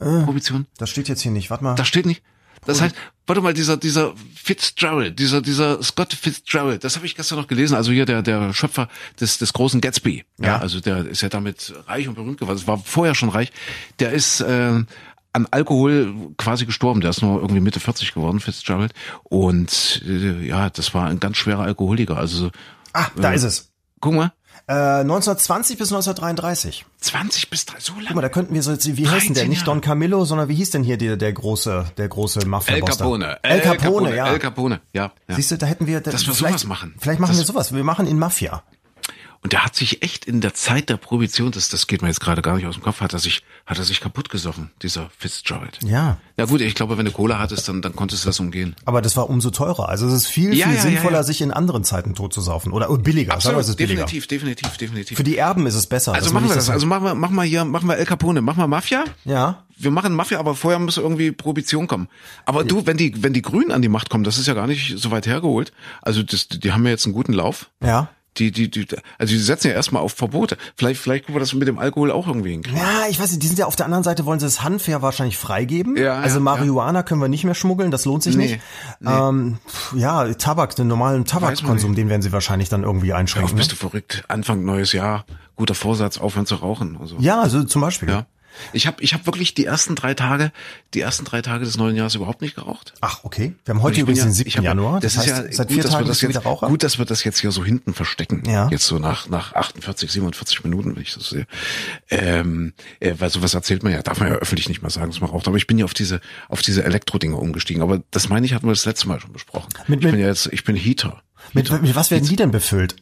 Äh, Prohibition. Das steht jetzt hier nicht. Warte mal. Das steht nicht. Das heißt, warte mal, dieser, dieser Fitzgerald, dieser, dieser Scott Fitzgerald, das habe ich gestern noch gelesen, also hier der, der Schöpfer des, des großen Gatsby. Ja. ja. Also der ist ja damit reich und berühmt geworden. war vorher schon reich. Der ist, äh, an Alkohol quasi gestorben. Der ist nur irgendwie Mitte 40 geworden, Fitzgerald. Und äh, ja, das war ein ganz schwerer Alkoholiker. Also Ah, da äh, ist es. Guck mal. Äh, 1920 bis 1933. 20 bis 3, so lange? Guck mal, da könnten wir so, wie heißt denn der? Nicht Don Camillo, sondern wie hieß denn hier der, der große, der große mafia El Capone. El Capone, ja. El Capone, ja. ja. Siehst du, da hätten wir, da, dass wir sowas machen. Vielleicht machen das, wir sowas. Wir machen in Mafia. Und der hat sich echt in der Zeit der Prohibition, das, das geht mir jetzt gerade gar nicht aus dem Kopf, hat er sich, hat er sich kaputt gesoffen, dieser Fitzgerald. Ja. Ja gut, ich glaube, wenn du Cola hattest, dann, dann konntest du das umgehen. Aber das war umso teurer. Also es ist viel, ja, viel ja, sinnvoller, sich in anderen Zeiten tot zu saufen. Oder billiger. Absolut, sagen wir, billiger. definitiv, definitiv, definitiv. Für die Erben ist es besser. Also machen wir das. Also machen wir, machen wir hier, machen wir El Capone, machen wir Mafia. Ja. Wir machen Mafia, aber vorher muss irgendwie Prohibition kommen. Aber du, wenn die, wenn die Grünen an die Macht kommen, das ist ja gar nicht so weit hergeholt. Also das, die haben ja jetzt einen guten Lauf. Ja die, die, die, also die setzen ja erstmal auf Verbote. Vielleicht, vielleicht gucken wir das mit dem Alkohol auch irgendwie hinkriegen. Ja, ich weiß nicht, die sind ja auf der anderen Seite, wollen sie das Hanf ja wahrscheinlich freigeben. Ja, also Marihuana ja. können wir nicht mehr schmuggeln, das lohnt sich nee, nicht. Nee. Ähm, ja, Tabak, den normalen Tabakkonsum, den werden sie wahrscheinlich dann irgendwie einschränken. Ja, bist ne? du verrückt. Anfang neues Jahr, guter Vorsatz, aufhören zu rauchen. Also. Ja, also zum Beispiel. Ja. Ich habe ich hab wirklich die ersten drei Tage, die ersten drei Tage des neuen Jahres überhaupt nicht geraucht. Ach, okay. Wir haben heute übrigens ja, den 7. Hab, Januar. Das, das ist heißt, ja seit vier gut, Tagen dass wir das jetzt, gut, dass wir das jetzt hier so hinten verstecken. Ja. Jetzt so nach, nach 48, 47 Minuten, wenn ich das sehe. Ähm, äh, weil sowas erzählt man ja, darf man ja öffentlich nicht mal sagen, dass man raucht. Aber ich bin ja auf diese, auf diese Elektrodinge umgestiegen. Aber das meine ich, hatten wir das letzte Mal schon besprochen. Mit, ich bin ja jetzt, ich bin Heater. Mit, mit was werden die denn befüllt?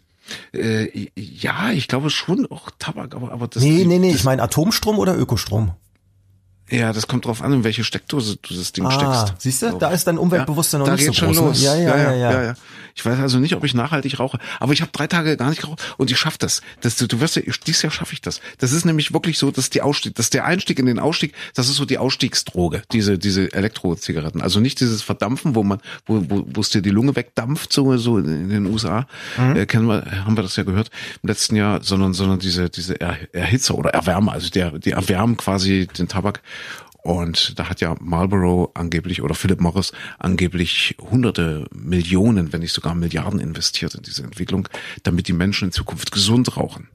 Äh, ja, ich glaube schon auch Tabak, aber, aber das. Nee, nee, nee, ich meine Atomstrom oder Ökostrom? Ja, das kommt drauf an, in welche Steckdose du das Ding Ah, steckst. siehst du, da ist dein Umweltbewusstsein noch da nicht so groß, ne? los. Ja, ja, ja, ja. ja, Ich weiß also nicht, ob ich nachhaltig rauche, aber ich habe drei Tage gar nicht geraucht und ich schaff das. das du, du wirst ja, dieses Jahr schaffe ich das. Das ist nämlich wirklich so, dass die Ausstieg, dass der Einstieg in den Ausstieg, das ist so die Ausstiegsdroge, diese diese Elektrozigaretten. Also nicht dieses Verdampfen, wo man, wo wo wo es dir die Lunge wegdampft, so so in den USA, äh, kennen wir, haben wir das ja gehört im letzten Jahr, sondern sondern diese diese er Erhitzer oder Erwärmer, also der die erwärmen quasi den Tabak. Und da hat ja Marlboro angeblich oder Philip Morris angeblich hunderte Millionen, wenn nicht sogar Milliarden investiert in diese Entwicklung, damit die Menschen in Zukunft gesund rauchen.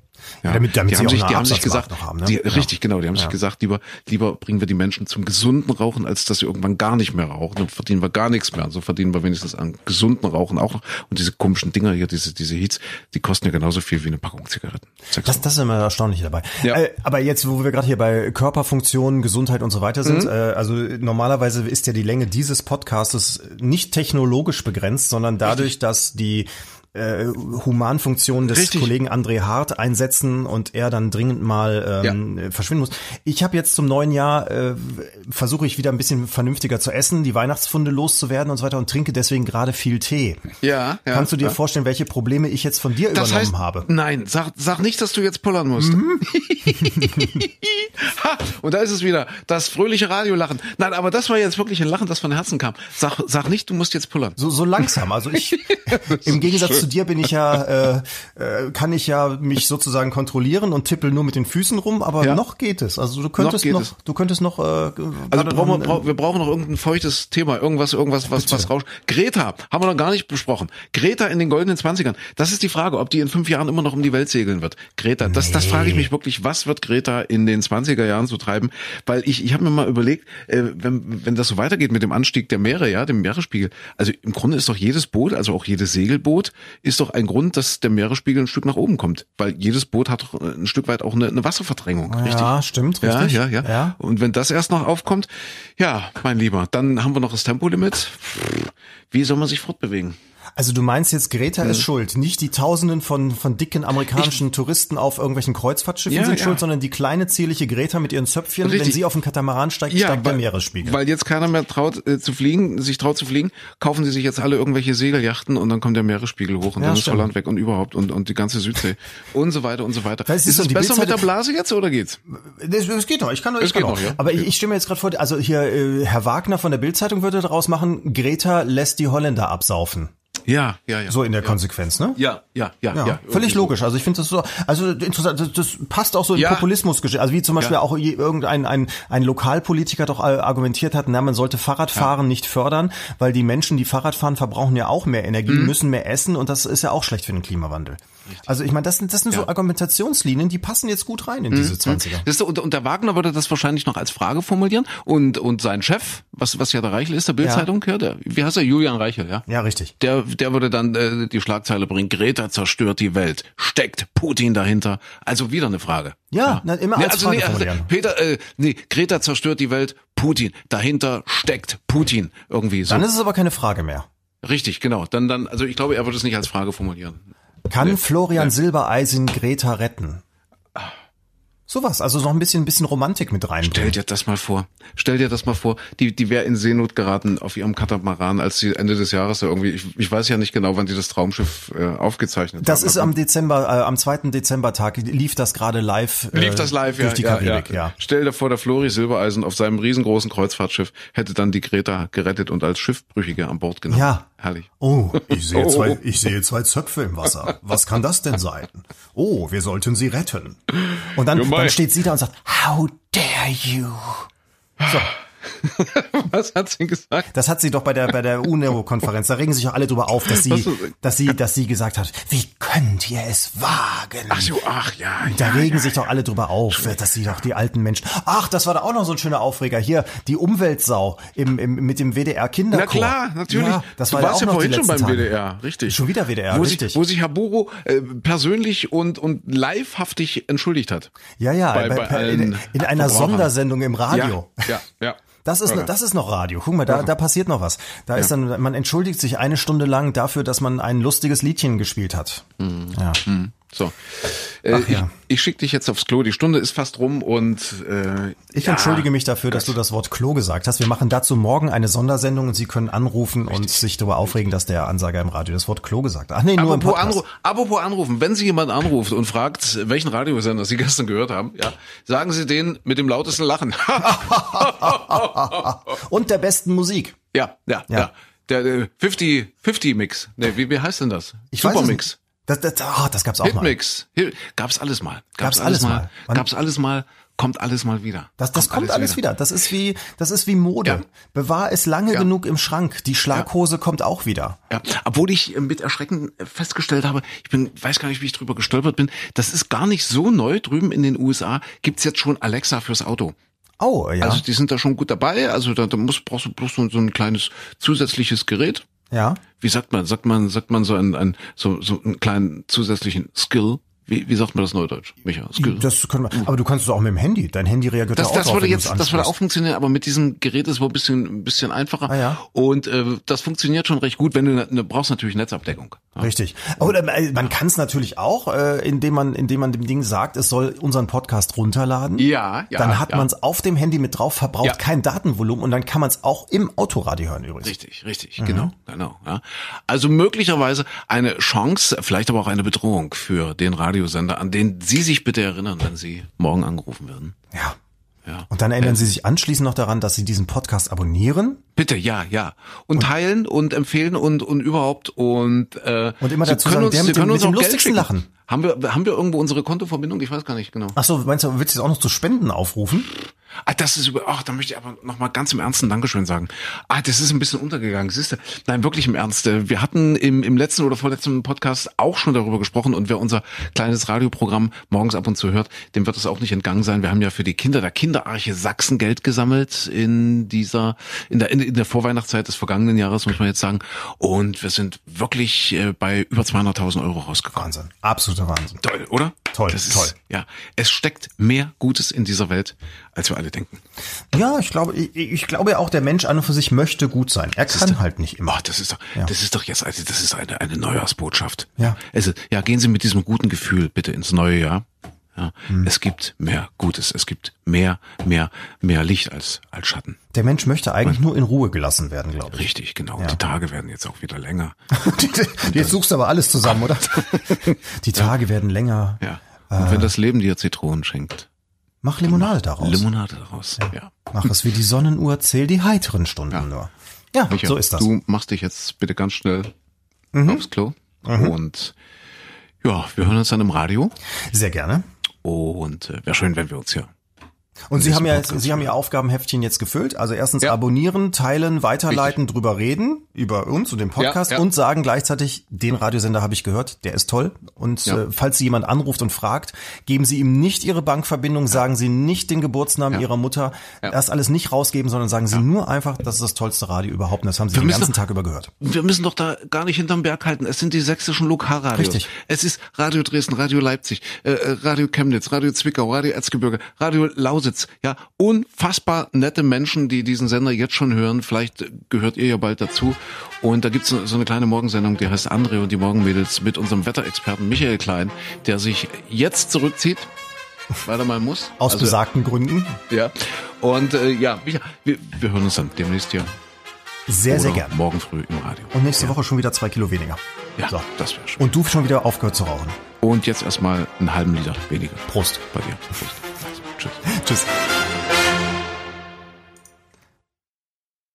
Ja, damit- damit die sie haben auch sich, die haben sich gesagt, noch haben, ne? die, Ja. richtig, genau, die haben sich gesagt, lieber, lieber bringen wir die Menschen zum gesunden Rauchen, als dass sie irgendwann gar nicht mehr rauchen. Dann verdienen wir gar nichts mehr. Und so verdienen wir wenigstens an gesunden Rauchen auch noch. Und diese komischen Dinger hier, diese, diese Heats, die kosten ja genauso viel wie eine Packung Zigaretten. Das, das ist immer erstaunlich dabei. Ja. Äh, aber jetzt, wo wir gerade hier bei Körperfunktion, Gesundheit und so weiter sind, Mhm. äh, also normalerweise ist ja die Länge dieses Podcastes nicht technologisch begrenzt, sondern dadurch, dass die äh, Humanfunktionen des Richtig. Kollegen André Hart einsetzen und er dann dringend mal ähm, äh, verschwinden muss. Ich habe jetzt zum neuen Jahr äh, versuche ich wieder ein bisschen vernünftiger zu essen, die Weihnachtsfunde loszuwerden und so weiter und trinke deswegen gerade viel Tee. Ja, ja. Kannst du dir ja. vorstellen, welche Probleme ich jetzt von dir Das übernommen heißt, habe? nein, sag, sag nicht, dass du jetzt pullern musst. Mhm. <laughs> ha, und da ist es wieder, das fröhliche Radiolachen. Nein, aber das war jetzt wirklich ein Lachen, das von Herzen kam. Sag, sag nicht, du musst jetzt pullern. So, so langsam. Also ich, <laughs> im Gegensatz zu dir bin ich ja, äh, äh, kann ich ja mich sozusagen kontrollieren und tippel nur mit den Füßen rum, aber Ja. noch geht es. Also du könntest noch, es. du könntest noch, äh, Also brauchen wir, noch- brauch, wir brauchen noch irgendein feuchtes Thema, irgendwas, irgendwas, was, was rauscht. Greta, haben wir noch gar nicht besprochen. Greta in den goldenen Zwanzigern. Das ist die Frage, ob die in fünf Jahren immer noch um die Welt segeln wird. Greta, das, das frage ich mich wirklich, was wird Greta in den 20er Jahren so treiben? Weil ich, ich habe mir mal überlegt, äh, wenn, wenn das so weitergeht mit dem Anstieg der Meere, ja, dem Meeresspiegel, also im Grunde ist doch jedes Boot, also auch jedes Segelboot, ist doch ein Grund, dass der Meeresspiegel ein Stück nach oben kommt. Weil jedes Boot hat doch ein Stück weit auch eine, eine Wasserverdrängung, richtig? Ja, stimmt, Ja, richtig. ja, ja, Ja. Und wenn das erst noch aufkommt, ja, mein Lieber, dann haben wir noch das Tempolimit. Wie soll man sich fortbewegen? Also du meinst jetzt, Greta ist schuld, nicht die Tausenden von, von dicken amerikanischen Touristen auf irgendwelchen Kreuzfahrtschiffen Ja, sind ja. schuld, sondern die kleine zierliche Greta mit ihren Zöpfchen, wenn Richtig. sie auf den Katamaran steigt, steigt der weil, Meeresspiegel. Weil jetzt keiner mehr traut äh, zu fliegen, sich traut zu fliegen, kaufen sie sich jetzt alle irgendwelche Segeljachten und dann kommt der Meeresspiegel hoch und Ja, dann ist stimmt. Holland weg und überhaupt und, und die ganze Südsee und so weiter und so weiter. Weil es ist es besser mit der Blase jetzt oder geht's? Das, das geht noch, ich kann, ich Es kann geht auch. noch, ja. Aber ich, ich stimme jetzt gerade vor, also hier äh, Herr Wagner von der Bildzeitung würde daraus machen, Greta lässt die Holländer absaufen. Ja, ja, ja. So in der Konsequenz, ne? ja, ja, ja, Ja, ja. völlig logisch. Also ich finde das so, also interessant, das, das passt auch so in Ja. Populismus, also wie zum Beispiel Ja. auch irgendein ein, ein Lokalpolitiker doch äh, argumentiert hat, na, man sollte Fahrradfahren nicht fördern, weil die Menschen, die Fahrrad fahren, verbrauchen ja auch mehr Energie, Mhm. müssen mehr essen und das ist ja auch schlecht für den Klimawandel. Also ich meine, das sind, das sind so Argumentationslinien, die passen jetzt gut rein in Mhm. diese 20er. Das ist, und, und der Wagner würde das wahrscheinlich noch als Frage formulieren und und sein Chef, was was ja der Reichel ist, der Bildzeitung, ja. der, wie heißt er, Julian Reichel, ja. Ja, richtig. Der, der würde dann äh, die Schlagzeile bringen, Greta zerstört die Welt. Steckt Putin dahinter? Also wieder eine Frage. Ja, na, immer als Frage nee, also. Peter, äh, nee, Greta zerstört die Welt, Putin. Dahinter steckt Putin. Irgendwie so. Dann ist es aber keine Frage mehr. Richtig, genau. Dann, dann, also ich glaube, er würde es nicht als Frage formulieren. Kann Florian Silbereisen Greta retten? Sowas, also noch ein bisschen, ein bisschen Romantik mit Stell reinbringen. dir das mal vor. Stell dir das mal vor. Die, die wäre in Seenot geraten auf ihrem Katamaran, als sie Ende des Jahres irgendwie, ich, ich weiß ja nicht genau, wann die das Traumschiff äh, aufgezeichnet Das haben. ist am Dezember, äh, am 2. Dezembertag lief das gerade live. Äh, Lief das live, ja, durch die ja, Karibik, ja. ja. Stell dir vor, der Flori Silbereisen auf seinem riesengroßen Kreuzfahrtschiff hätte dann die Greta gerettet und als Schiffbrüchige an Bord genommen. Ja. Herrlich. Oh, ich sehe, <laughs> Oh. zwei, ich sehe zwei Zöpfe im Wasser. Was kann das denn sein? Oh, wir sollten sie retten. Und dann, dann steht sie da und sagt, How dare you? <laughs> Was hat sie gesagt? Das hat sie doch bei der, bei der UNO-Konferenz. Da regen sich auch alle drüber auf, dass sie, dass sie, dass sie gesagt hat, wie könnt ihr es wagen? Ach so, ach ja. Da ja, regen ja. sich doch alle drüber auf, dass sie doch die alten Menschen. Ach, das war da auch noch so ein schöner Aufreger. Hier, die Umweltsau im, im, mit dem WDR Kinderchor. Na klar, natürlich. Ja, das du war ja warst auch ja noch die vorhin schon beim Tage. WDR, richtig. Schon wieder WDR, wo richtig. Sich, wo sich Haburo äh, persönlich und, und livehaftig entschuldigt hat. Ja, ja, Bei- bei, bei in, in einer. Sondersendung im Radio. Ja, ja, ja. Das ist, das ist noch Radio. Guck mal, da, da passiert noch was. Da ist dann, man entschuldigt sich eine Stunde lang dafür, dass man ein lustiges Liedchen gespielt hat. Ja. So. Äh, Ach ja. Ich, ich schicke dich jetzt aufs Klo. Die Stunde ist fast rum und äh, Ich ja, entschuldige mich dafür, dass du das Wort Klo gesagt hast. Wir machen dazu morgen eine Sondersendung und Sie können anrufen und sich darüber aufregen, dass der Ansager im Radio das Wort Klo gesagt hat. Ach nee, nur im Apropos, Podcast. Anru apropos anrufen, wenn Sie jemand anruft und fragt, welchen Radiosender Sie <laughs> gestern gehört haben, ja, sagen Sie den mit dem lautesten Lachen. <laughs> Und der besten Musik. ja, ja, ja, Ja. Der, der 50 50 Mix. Nee, wie, wie heißt denn das? Ich Supermix. nicht. Das, das, ah, das gab's auch mal. Hitmix. Hi- Gab's alles mal. Gab's alles mal. Wann- Gab's alles mal. Kommt alles mal wieder. Das, das kommt, alles wieder. Das ist wie, das ist wie Mode. Ja. Bewahr es lange Ja. genug im Schrank. Die Schlaghose kommt auch wieder. Ja, obwohl ich äh, mit Erschrecken festgestellt habe, ich bin, weiß gar nicht, wie ich drüber gestolpert bin, das ist gar nicht so neu. Drüben in den USA gibt's jetzt schon Alexa fürs Auto. Oh, ja. Also die sind da schon gut dabei. Also da, da muss, brauchst du bloß so, so ein kleines zusätzliches Gerät. Ja. Wie sagt man? Sagt man, sagt man so ein, ein so, so einen kleinen zusätzlichen Skill? Wie, wie sagt man das neudeutsch, Micha? Skill. Das können wir, aber du kannst es auch mit dem Handy. Dein Handy reagiert Das, auch das drauf, würde du jetzt, das würde auch funktionieren, aber mit diesem Gerät ist es wohl ein bisschen, ein bisschen einfacher. Ah, ja. Und äh, das funktioniert schon recht gut, wenn du, ne, brauchst natürlich Netzabdeckung. Ja. Richtig. Oder äh, man kann es natürlich auch, äh, indem man, indem man dem Ding sagt, es soll unseren Podcast runterladen. Ja, ja. Dann hat ja. man es auf dem Handy mit drauf, verbraucht Ja. kein Datenvolumen und dann kann man es auch im Autoradio hören übrigens. Richtig, richtig, genau, genau. Ja. Also möglicherweise eine Chance, vielleicht aber auch eine Bedrohung für den Radiosender, an den Sie sich bitte erinnern, wenn Sie morgen angerufen werden. Ja. Ja. Und dann erinnern Sie sich anschließend noch daran, dass Sie diesen Podcast abonnieren. Bitte, ja, ja. Und, teilen und empfehlen und und überhaupt und äh, Und immer dazu können sagen, uns, der mit dem- können uns mit dem lustigsten. Lachen. Haben wir haben wir irgendwo unsere Kontoverbindung? Ich weiß gar nicht genau. Ach so, meinst du, willst du jetzt auch noch zu Spenden aufrufen? Ah, das ist über, ach, da möchte ich aber noch mal ganz im Ernst ein Dankeschön sagen. Ah, das ist ein bisschen untergegangen, siehst du? Nein, wirklich im Ernst. Äh, Wir hatten im, im letzten oder vorletzten Podcast auch schon darüber gesprochen und wer unser kleines Radioprogramm morgens ab und zu hört, dem wird es auch nicht entgangen sein. Wir haben ja für die Kinder der Kinderarche Sachsen Geld gesammelt in dieser, in der, in der Vorweihnachtszeit des vergangenen Jahres, muss man jetzt sagen. Und wir sind wirklich äh, bei über 200.000 Euro rausgekommen. Wahnsinn. Absoluter Wahnsinn. Toll, oder? Toll, das ist, toll. Ja, es steckt mehr Gutes in dieser Welt, als wir alle denken. Ja, ich glaube, ich, ich glaube ja auch, der Mensch an und für sich möchte gut sein. Er kann halt nicht immer. Oh, das ist doch, das ist doch jetzt, also das ist eine, eine Neujahrsbotschaft. Ja. Also, ja, gehen Sie mit diesem guten Gefühl bitte ins neue Jahr. Ja, Hm. es gibt mehr Gutes, es gibt mehr, mehr, mehr Licht als, als Schatten. Der Mensch möchte eigentlich nur in Ruhe gelassen werden, glaube ich. Richtig, genau. Die Tage werden jetzt auch wieder länger. <laughs> Jetzt suchst du aber alles zusammen, oder? <laughs> Die Tage werden länger. Ja. Und wenn das Leben dir Zitronen schenkt, Mach Limonade daraus. Limonade daraus. Ja. Mach es wie die Sonnenuhr, zähl die heiteren Stunden nur. Ja, Micha, so ist das. Du machst dich jetzt bitte ganz schnell aufs Klo. Und ja, wir hören uns dann im Radio. Sehr gerne. Und äh, wäre schön, wenn wir uns hier Und Sie haben ja, Podcast Sie haben Ihr Aufgabenheftchen jetzt gefüllt. Also erstens Ja. abonnieren, teilen, weiterleiten, drüber reden über uns und den Podcast Ja, ja. und sagen gleichzeitig, den Radiosender habe ich gehört, der ist toll. Und äh, falls Sie jemand anruft und fragt, geben Sie ihm nicht Ihre Bankverbindung, sagen Sie nicht den Geburtsnamen. Ihrer Mutter, das alles nicht rausgeben, sondern sagen Sie nur einfach, das ist das tollste Radio überhaupt. Und das haben Sie Wir den ganzen doch- Tag über gehört. Wir müssen doch da gar nicht hinterm Berg halten. Es sind die sächsischen Lokalradios. Richtig. Es ist Radio Dresden, Radio Leipzig, äh, äh, Radio Chemnitz, Radio Zwickau, Radio Erzgebirge, Radio Lausitz. Ja, unfassbar nette Menschen, die diesen Sender jetzt schon hören. Vielleicht gehört ihr ja bald dazu. Und da gibt's so so eine kleine Morgensendung, die heißt André und die Morgenmädels mit unserem Wetterexperten Michael Klein, der sich jetzt zurückzieht, weil er mal muss. Aus Also, besagten Gründen. Ja. Und äh, ja, wir, wir hören uns dann demnächst hier. Sehr, sehr Oder gern. Morgen früh im Radio. Und nächste Woche schon wieder zwei Kilo weniger. Ja, So. das wäre schön. Und du schon wieder aufgehört zu rauchen. Und jetzt erstmal einen halben Liter weniger. Prost. Bei dir. Prost. Tschüss. Tschüss.